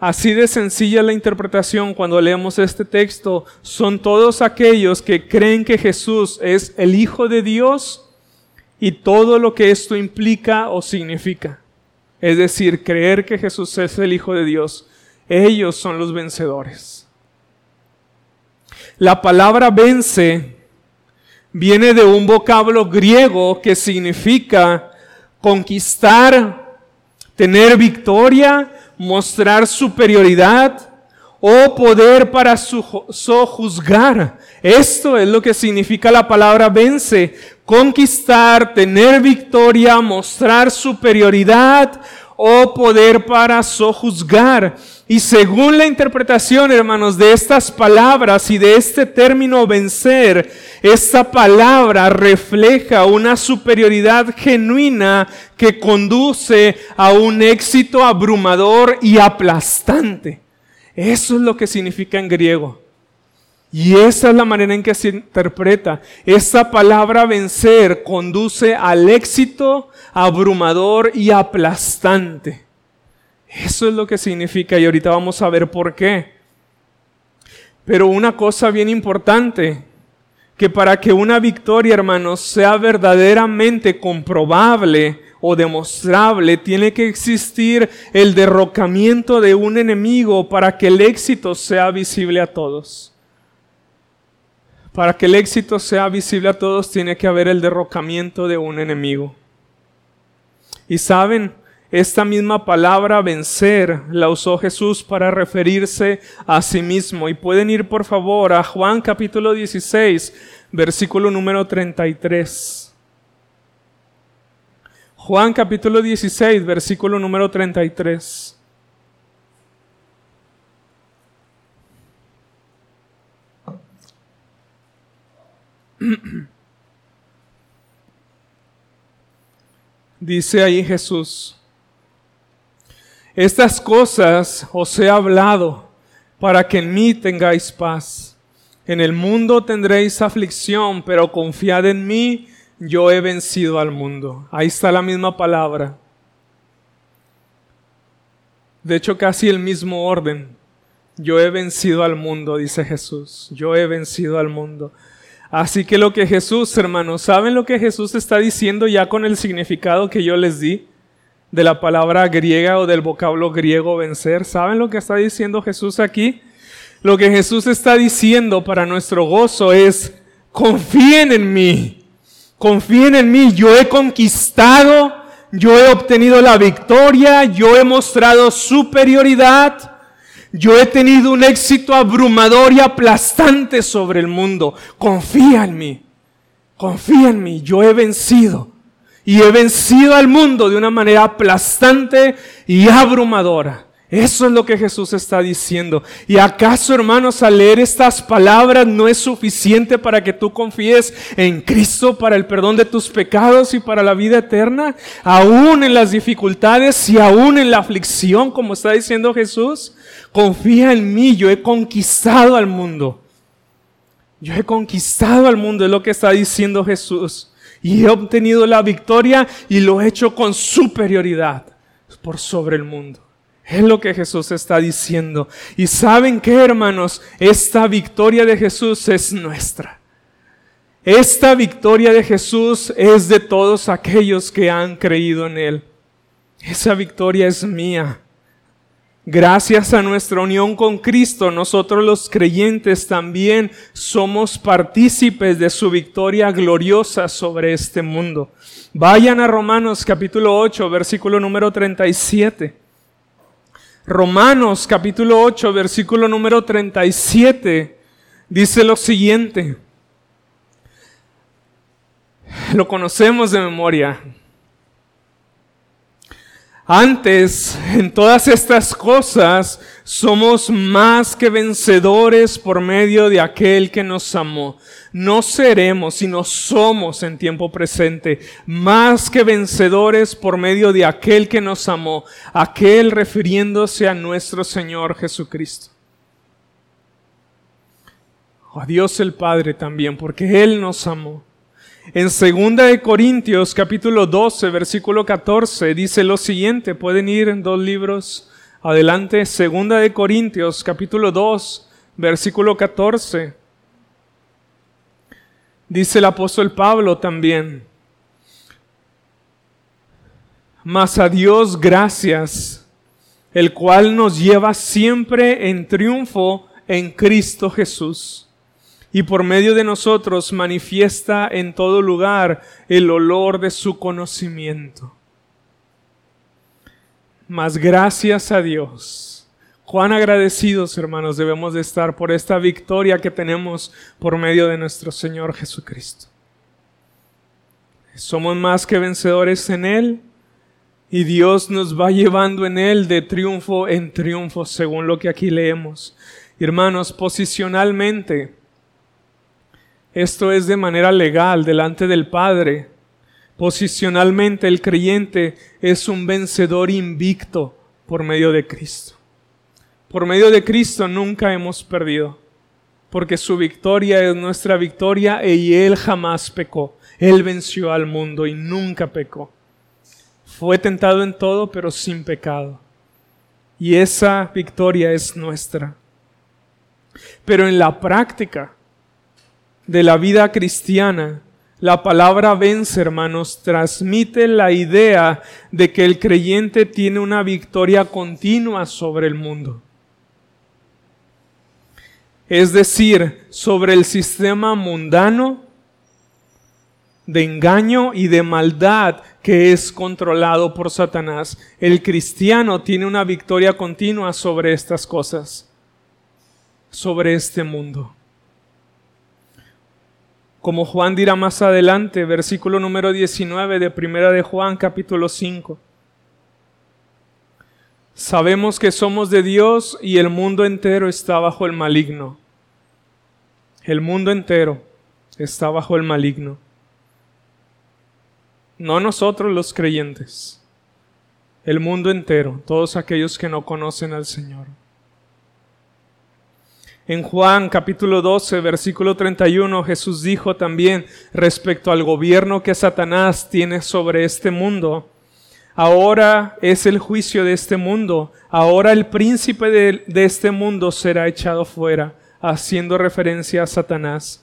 así de sencilla la interpretación cuando leemos este texto, son todos aquellos que creen que Jesús es el Hijo de Dios y todo lo que esto implica o significa. Es decir, creer que Jesús es el Hijo de Dios. Ellos son los vencedores. La palabra vence viene de un vocablo griego que significa conquistar, tener victoria, mostrar superioridad o poder para sojuzgar. Esto es lo que significa la palabra vence. Conquistar, tener victoria, mostrar superioridad o poder para sojuzgar. Y según la interpretación, hermanos, de estas palabras y de este término vencer, esta palabra refleja una superioridad genuina que conduce a un éxito abrumador y aplastante. Eso es lo que significa en griego. Y esa es la manera en que se interpreta. Esta palabra vencer conduce al éxito abrumador y aplastante. Eso es lo que significa y ahorita vamos a ver por qué. Pero una cosa bien importante, que para que una victoria, hermanos, sea verdaderamente comprobable o demostrable, tiene que existir el derrocamiento de un enemigo para que el éxito sea visible a todos. Para que el éxito sea visible a todos, tiene que haber el derrocamiento de un enemigo. Y saben, esta misma palabra vencer la usó Jesús para referirse a sí mismo. Y pueden ir por favor a Juan capítulo 16, versículo número 33. Juan capítulo 16, versículo número 33. Dice ahí Jesús, estas cosas os he hablado para que en mí tengáis paz. En el mundo tendréis aflicción, pero confiad en mí, yo he vencido al mundo. Ahí está la misma palabra. De hecho, casi el mismo orden. Yo he vencido al mundo, dice Jesús. Yo he vencido al mundo. Así que lo que Jesús, hermanos, ¿saben lo que Jesús está diciendo ya con el significado que yo les di? de la palabra griega o del vocablo griego vencer. ¿Saben lo que está diciendo Jesús aquí? Lo que Jesús está diciendo para nuestro gozo es, confíen en mí, confíen en mí, yo he conquistado, yo he obtenido la victoria, yo he mostrado superioridad, yo he tenido un éxito abrumador y aplastante sobre el mundo. Confía en mí, confía en mí, yo he vencido y he vencido al mundo de una manera aplastante y abrumadora. Eso es lo que Jesús está diciendo. ¿Y acaso, hermanos, al leer estas palabras no es suficiente para que tú confíes en Cristo para el perdón de tus pecados y para la vida eterna? Aún en las dificultades y aún en la aflicción, como está diciendo Jesús. Confía en mí, yo he conquistado al mundo. Yo he conquistado al mundo, es lo que está diciendo Jesús y he obtenido la victoria y lo he hecho con superioridad por sobre el mundo. Es lo que Jesús está diciendo. Y saben que, hermanos, esta victoria de Jesús es nuestra. Esta victoria de Jesús es de todos aquellos que han creído en Él. Esa victoria es mía. Gracias a nuestra unión con Cristo, nosotros los creyentes también somos partícipes de su victoria gloriosa sobre este mundo. Vayan a Romanos capítulo 8, versículo número 37. Romanos capítulo 8, versículo número 37 dice lo siguiente. Lo conocemos de memoria. Antes, en todas estas cosas, somos más que vencedores por medio de aquel que nos amó. No seremos, sino somos en tiempo presente, más que vencedores por medio de aquel que nos amó, aquel refiriéndose a nuestro Señor Jesucristo. A Dios el Padre también, porque Él nos amó. En 2 de Corintios capítulo 12 versículo 14 dice lo siguiente, pueden ir en dos libros adelante, 2 de Corintios capítulo 2 versículo 14. Dice el apóstol Pablo también, mas a Dios gracias, el cual nos lleva siempre en triunfo en Cristo Jesús y por medio de nosotros manifiesta en todo lugar el olor de su conocimiento. Mas gracias a Dios. Cuán agradecidos, hermanos, debemos de estar por esta victoria que tenemos por medio de nuestro Señor Jesucristo. Somos más que vencedores en Él y Dios nos va llevando en Él de triunfo en triunfo, según lo que aquí leemos. Hermanos, posicionalmente, esto es de manera legal delante del Padre. Posicionalmente el creyente es un vencedor invicto por medio de Cristo. Por medio de Cristo nunca hemos perdido, porque su victoria es nuestra victoria y Él jamás pecó. Él venció al mundo y nunca pecó. Fue tentado en todo, pero sin pecado. Y esa victoria es nuestra. Pero en la práctica, de la vida cristiana, la palabra vence, hermanos, transmite la idea de que el creyente tiene una victoria continua sobre el mundo. Es decir, sobre el sistema mundano de engaño y de maldad que es controlado por Satanás. El cristiano tiene una victoria continua sobre estas cosas, sobre este mundo como Juan dirá más adelante, versículo número 19 de Primera de Juan, capítulo 5. Sabemos que somos de Dios y el mundo entero está bajo el maligno. El mundo entero está bajo el maligno. No nosotros los creyentes, el mundo entero, todos aquellos que no conocen al Señor. En Juan capítulo 12, versículo 31, Jesús dijo también respecto al gobierno que Satanás tiene sobre este mundo. Ahora es el juicio de este mundo. Ahora el príncipe de, de este mundo será echado fuera, haciendo referencia a Satanás.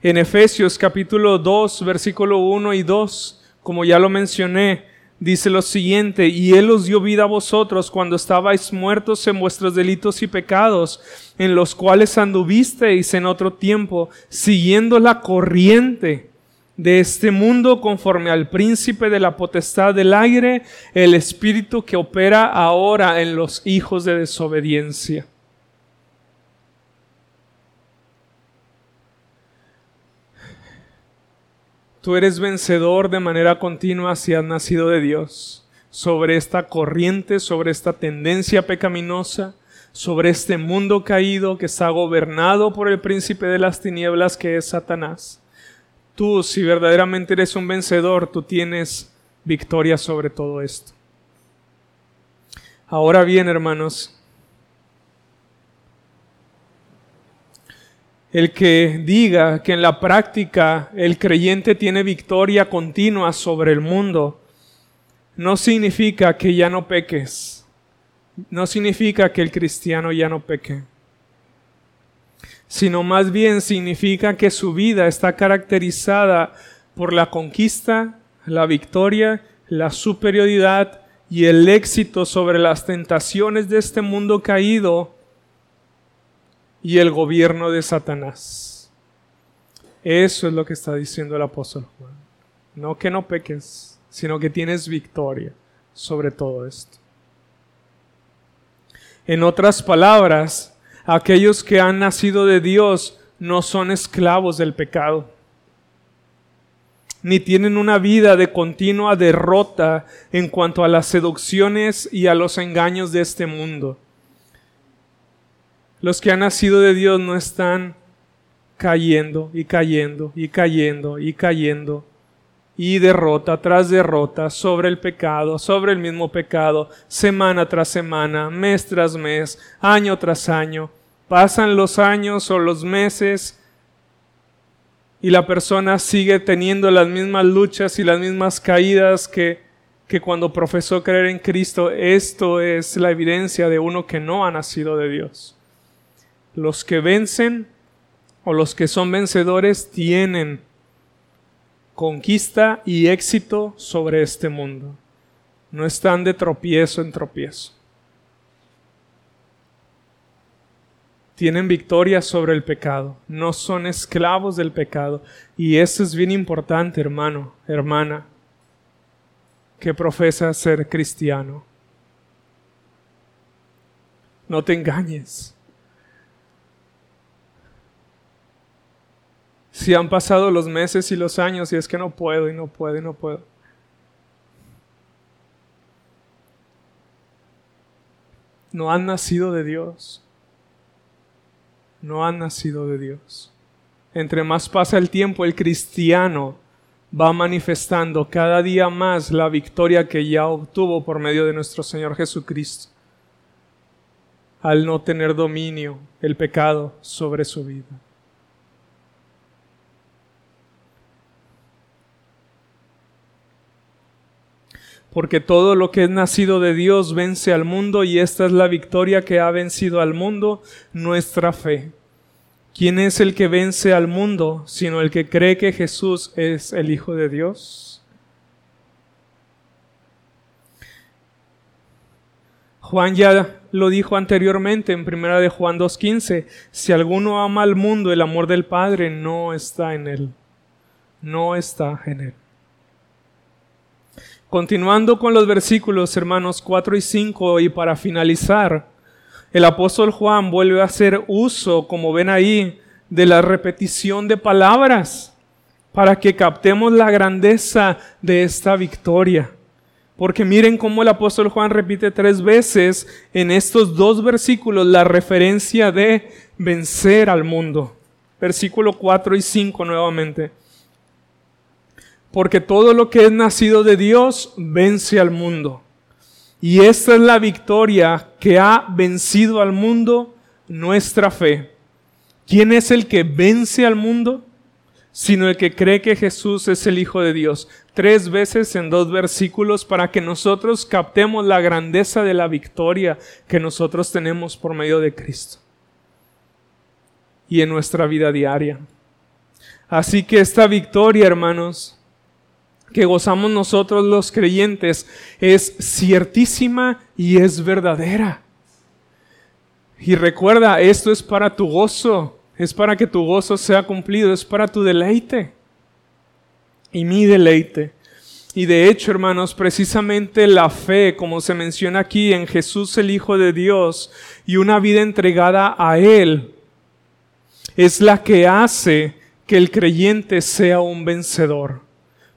En Efesios capítulo 2, versículo 1 y 2, como ya lo mencioné, dice lo siguiente, y Él os dio vida a vosotros cuando estabais muertos en vuestros delitos y pecados, en los cuales anduvisteis en otro tiempo, siguiendo la corriente de este mundo conforme al príncipe de la potestad del aire, el espíritu que opera ahora en los hijos de desobediencia Tú eres vencedor de manera continua si has nacido de Dios sobre esta corriente, sobre esta tendencia pecaminosa, sobre este mundo caído que está gobernado por el príncipe de las tinieblas que es Satanás. Tú, si verdaderamente eres un vencedor, tú tienes victoria sobre todo esto. Ahora bien, hermanos, el que diga que en la práctica el creyente tiene victoria continua sobre el mundo, no significa que ya no peques. No significa que el cristiano ya no peque. Sino más bien significa que su vida está caracterizada por la conquista, la victoria, la superioridad y el éxito sobre las tentaciones de este mundo caído y el gobierno de Satanás. Eso es lo que está diciendo el apóstol Juan. No que no peques, sino que tienes victoria sobre todo esto. En otras palabras, aquellos que han nacido de Dios no son esclavos del pecado, ni tienen una vida de continua derrota en cuanto a las seducciones y a los engaños de este mundo los que han nacido de Dios no están cayendo y cayendo y cayendo y cayendo y derrota tras derrota sobre el pecado, sobre el mismo pecado, semana tras semana, mes tras mes, año tras año. Pasan los años o los meses y la persona sigue teniendo las mismas luchas y las mismas caídas que, que cuando profesó creer en Cristo. Esto es la evidencia de uno que no ha nacido de Dios los que vencen o los que son vencedores tienen conquista y éxito sobre este mundo. No están de tropiezo en tropiezo. tienen victoria sobre el pecado, no son esclavos del pecado. Y eso es bien importante, hermano, hermana, que profesa ser cristiano. No te engañes. Si han pasado los meses y los años y es que no puedo y no puedo y no puedo. No han nacido de Dios no han nacido de Dios. Entre más pasa el tiempo, el cristiano va manifestando cada día más la victoria que ya obtuvo por medio de nuestro Señor Jesucristo, al no tener dominio el pecado sobre su vida. Porque todo lo que es nacido de Dios vence al mundo y esta es la victoria que ha vencido al mundo, nuestra fe. ¿Quién es el que vence al mundo sino el que cree que Jesús es el Hijo de Dios? Juan ya lo dijo anteriormente en primera de Juan 2:15, si alguno ama al mundo, el amor del Padre no está en él. No está en él. Continuando con los versículos, hermanos 4 y 5, y para finalizar, el apóstol Juan vuelve a hacer uso, como ven ahí, de la repetición de palabras para que captemos la grandeza de esta victoria. Porque miren cómo el apóstol Juan repite tres veces en estos dos versículos la referencia de vencer al mundo. Versículo 4 y 5 nuevamente porque todo lo que es nacido de Dios vence al mundo. Y esta es la victoria que ha vencido al mundo, nuestra fe. ¿Quién es el que vence al mundo? Sino el que cree que Jesús es el Hijo de Dios. Tres veces en dos versículos para que nosotros captemos la grandeza de la victoria que nosotros tenemos por medio de Cristo. Y en nuestra vida diaria. Así que esta victoria, hermanos, que gozamos nosotros los creyentes es ciertísima y es verdadera. Y recuerda, esto es para tu gozo, es para que tu gozo sea cumplido, es para tu deleite y mi deleite. Y de hecho, hermanos, precisamente la fe, como se menciona aquí en Jesús el Hijo de Dios y una vida entregada a Él, es la que hace que el creyente sea un vencedor.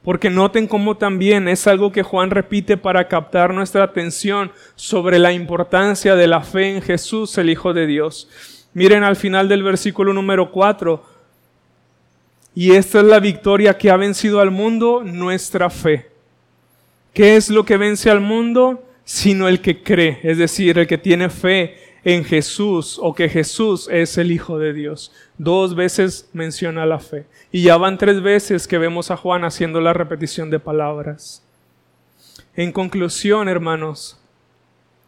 Porque noten cómo también es algo que Juan repite para captar nuestra atención sobre la importancia de la fe en Jesús, el Hijo de Dios. Miren al final del versículo número 4. Y esta es la victoria que ha vencido al mundo, nuestra fe. ¿Qué es lo que vence al mundo? Sino el que cree, es decir, el que tiene fe en Jesús o que Jesús es el Hijo de Dios. Dos veces menciona la fe. Y ya van tres veces que vemos a Juan haciendo la repetición de palabras. En conclusión, hermanos,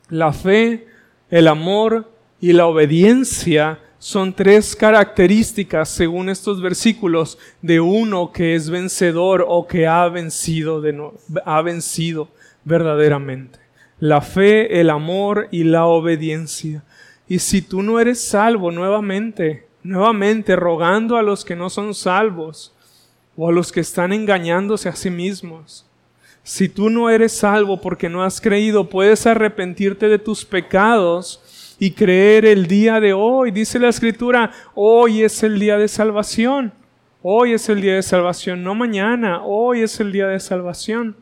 la fe, el amor y la obediencia son tres características, según estos versículos, de uno que es vencedor o que ha vencido, de no, ha vencido verdaderamente la fe, el amor y la obediencia. Y si tú no eres salvo nuevamente, nuevamente rogando a los que no son salvos o a los que están engañándose a sí mismos, si tú no eres salvo porque no has creído, puedes arrepentirte de tus pecados y creer el día de hoy. Dice la escritura, hoy es el día de salvación. Hoy es el día de salvación, no mañana, hoy es el día de salvación.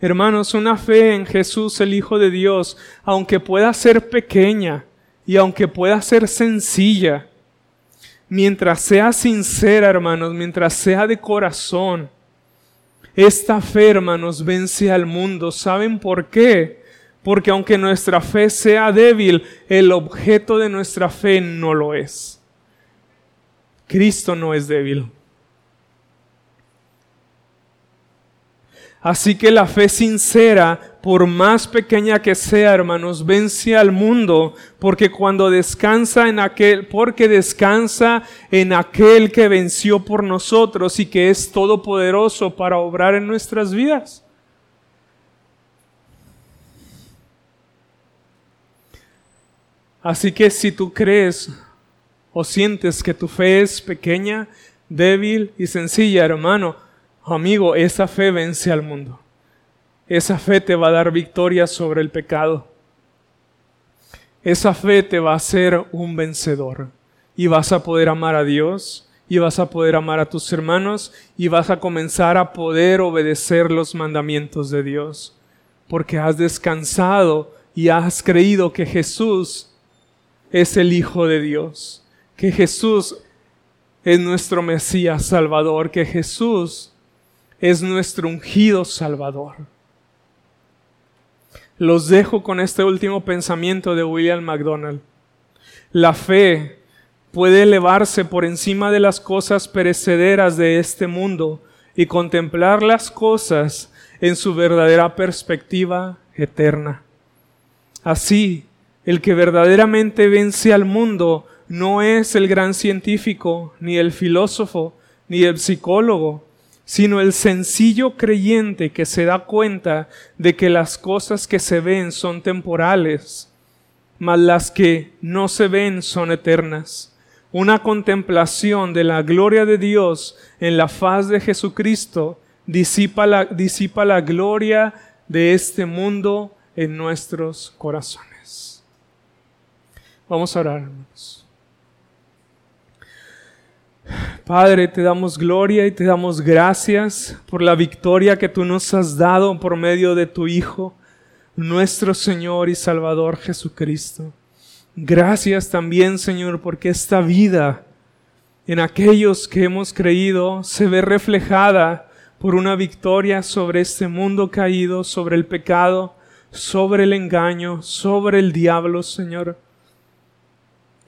Hermanos, una fe en Jesús, el Hijo de Dios, aunque pueda ser pequeña y aunque pueda ser sencilla, mientras sea sincera, hermanos, mientras sea de corazón, esta fe, hermanos, vence al mundo. ¿Saben por qué? Porque aunque nuestra fe sea débil, el objeto de nuestra fe no lo es. Cristo no es débil. Así que la fe sincera, por más pequeña que sea, hermanos, vence al mundo, porque cuando descansa en aquel, porque descansa en aquel que venció por nosotros y que es todopoderoso para obrar en nuestras vidas. Así que si tú crees o sientes que tu fe es pequeña, débil y sencilla, hermano, amigo, esa fe vence al mundo. Esa fe te va a dar victoria sobre el pecado. Esa fe te va a hacer un vencedor y vas a poder amar a Dios y vas a poder amar a tus hermanos y vas a comenzar a poder obedecer los mandamientos de Dios porque has descansado y has creído que Jesús es el Hijo de Dios, que Jesús es nuestro Mesías Salvador, que Jesús es nuestro ungido Salvador. Los dejo con este último pensamiento de William MacDonald. La fe puede elevarse por encima de las cosas perecederas de este mundo y contemplar las cosas en su verdadera perspectiva eterna. Así, el que verdaderamente vence al mundo no es el gran científico, ni el filósofo, ni el psicólogo, sino el sencillo creyente que se da cuenta de que las cosas que se ven son temporales, mas las que no se ven son eternas. Una contemplación de la gloria de Dios en la faz de Jesucristo disipa la, disipa la gloria de este mundo en nuestros corazones. Vamos a orar, hermanos. Padre, te damos gloria y te damos gracias por la victoria que tú nos has dado por medio de tu Hijo, nuestro Señor y Salvador Jesucristo. Gracias también, Señor, porque esta vida en aquellos que hemos creído se ve reflejada por una victoria sobre este mundo caído, sobre el pecado, sobre el engaño, sobre el diablo, Señor.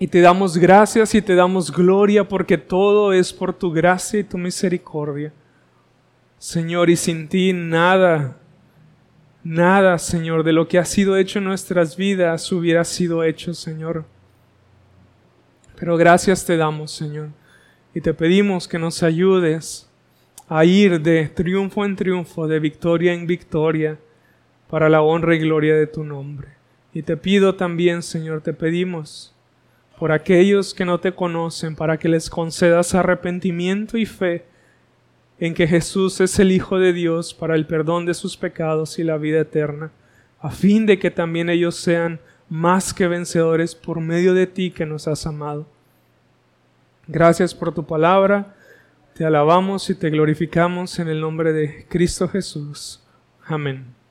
Y te damos gracias y te damos gloria porque todo es por tu gracia y tu misericordia. Señor, y sin ti nada, nada, Señor, de lo que ha sido hecho en nuestras vidas hubiera sido hecho, Señor. Pero gracias te damos, Señor. Y te pedimos que nos ayudes a ir de triunfo en triunfo, de victoria en victoria, para la honra y gloria de tu nombre. Y te pido también, Señor, te pedimos por aquellos que no te conocen, para que les concedas arrepentimiento y fe en que Jesús es el Hijo de Dios para el perdón de sus pecados y la vida eterna, a fin de que también ellos sean más que vencedores por medio de ti que nos has amado. Gracias por tu palabra, te alabamos y te glorificamos en el nombre de Cristo Jesús. Amén.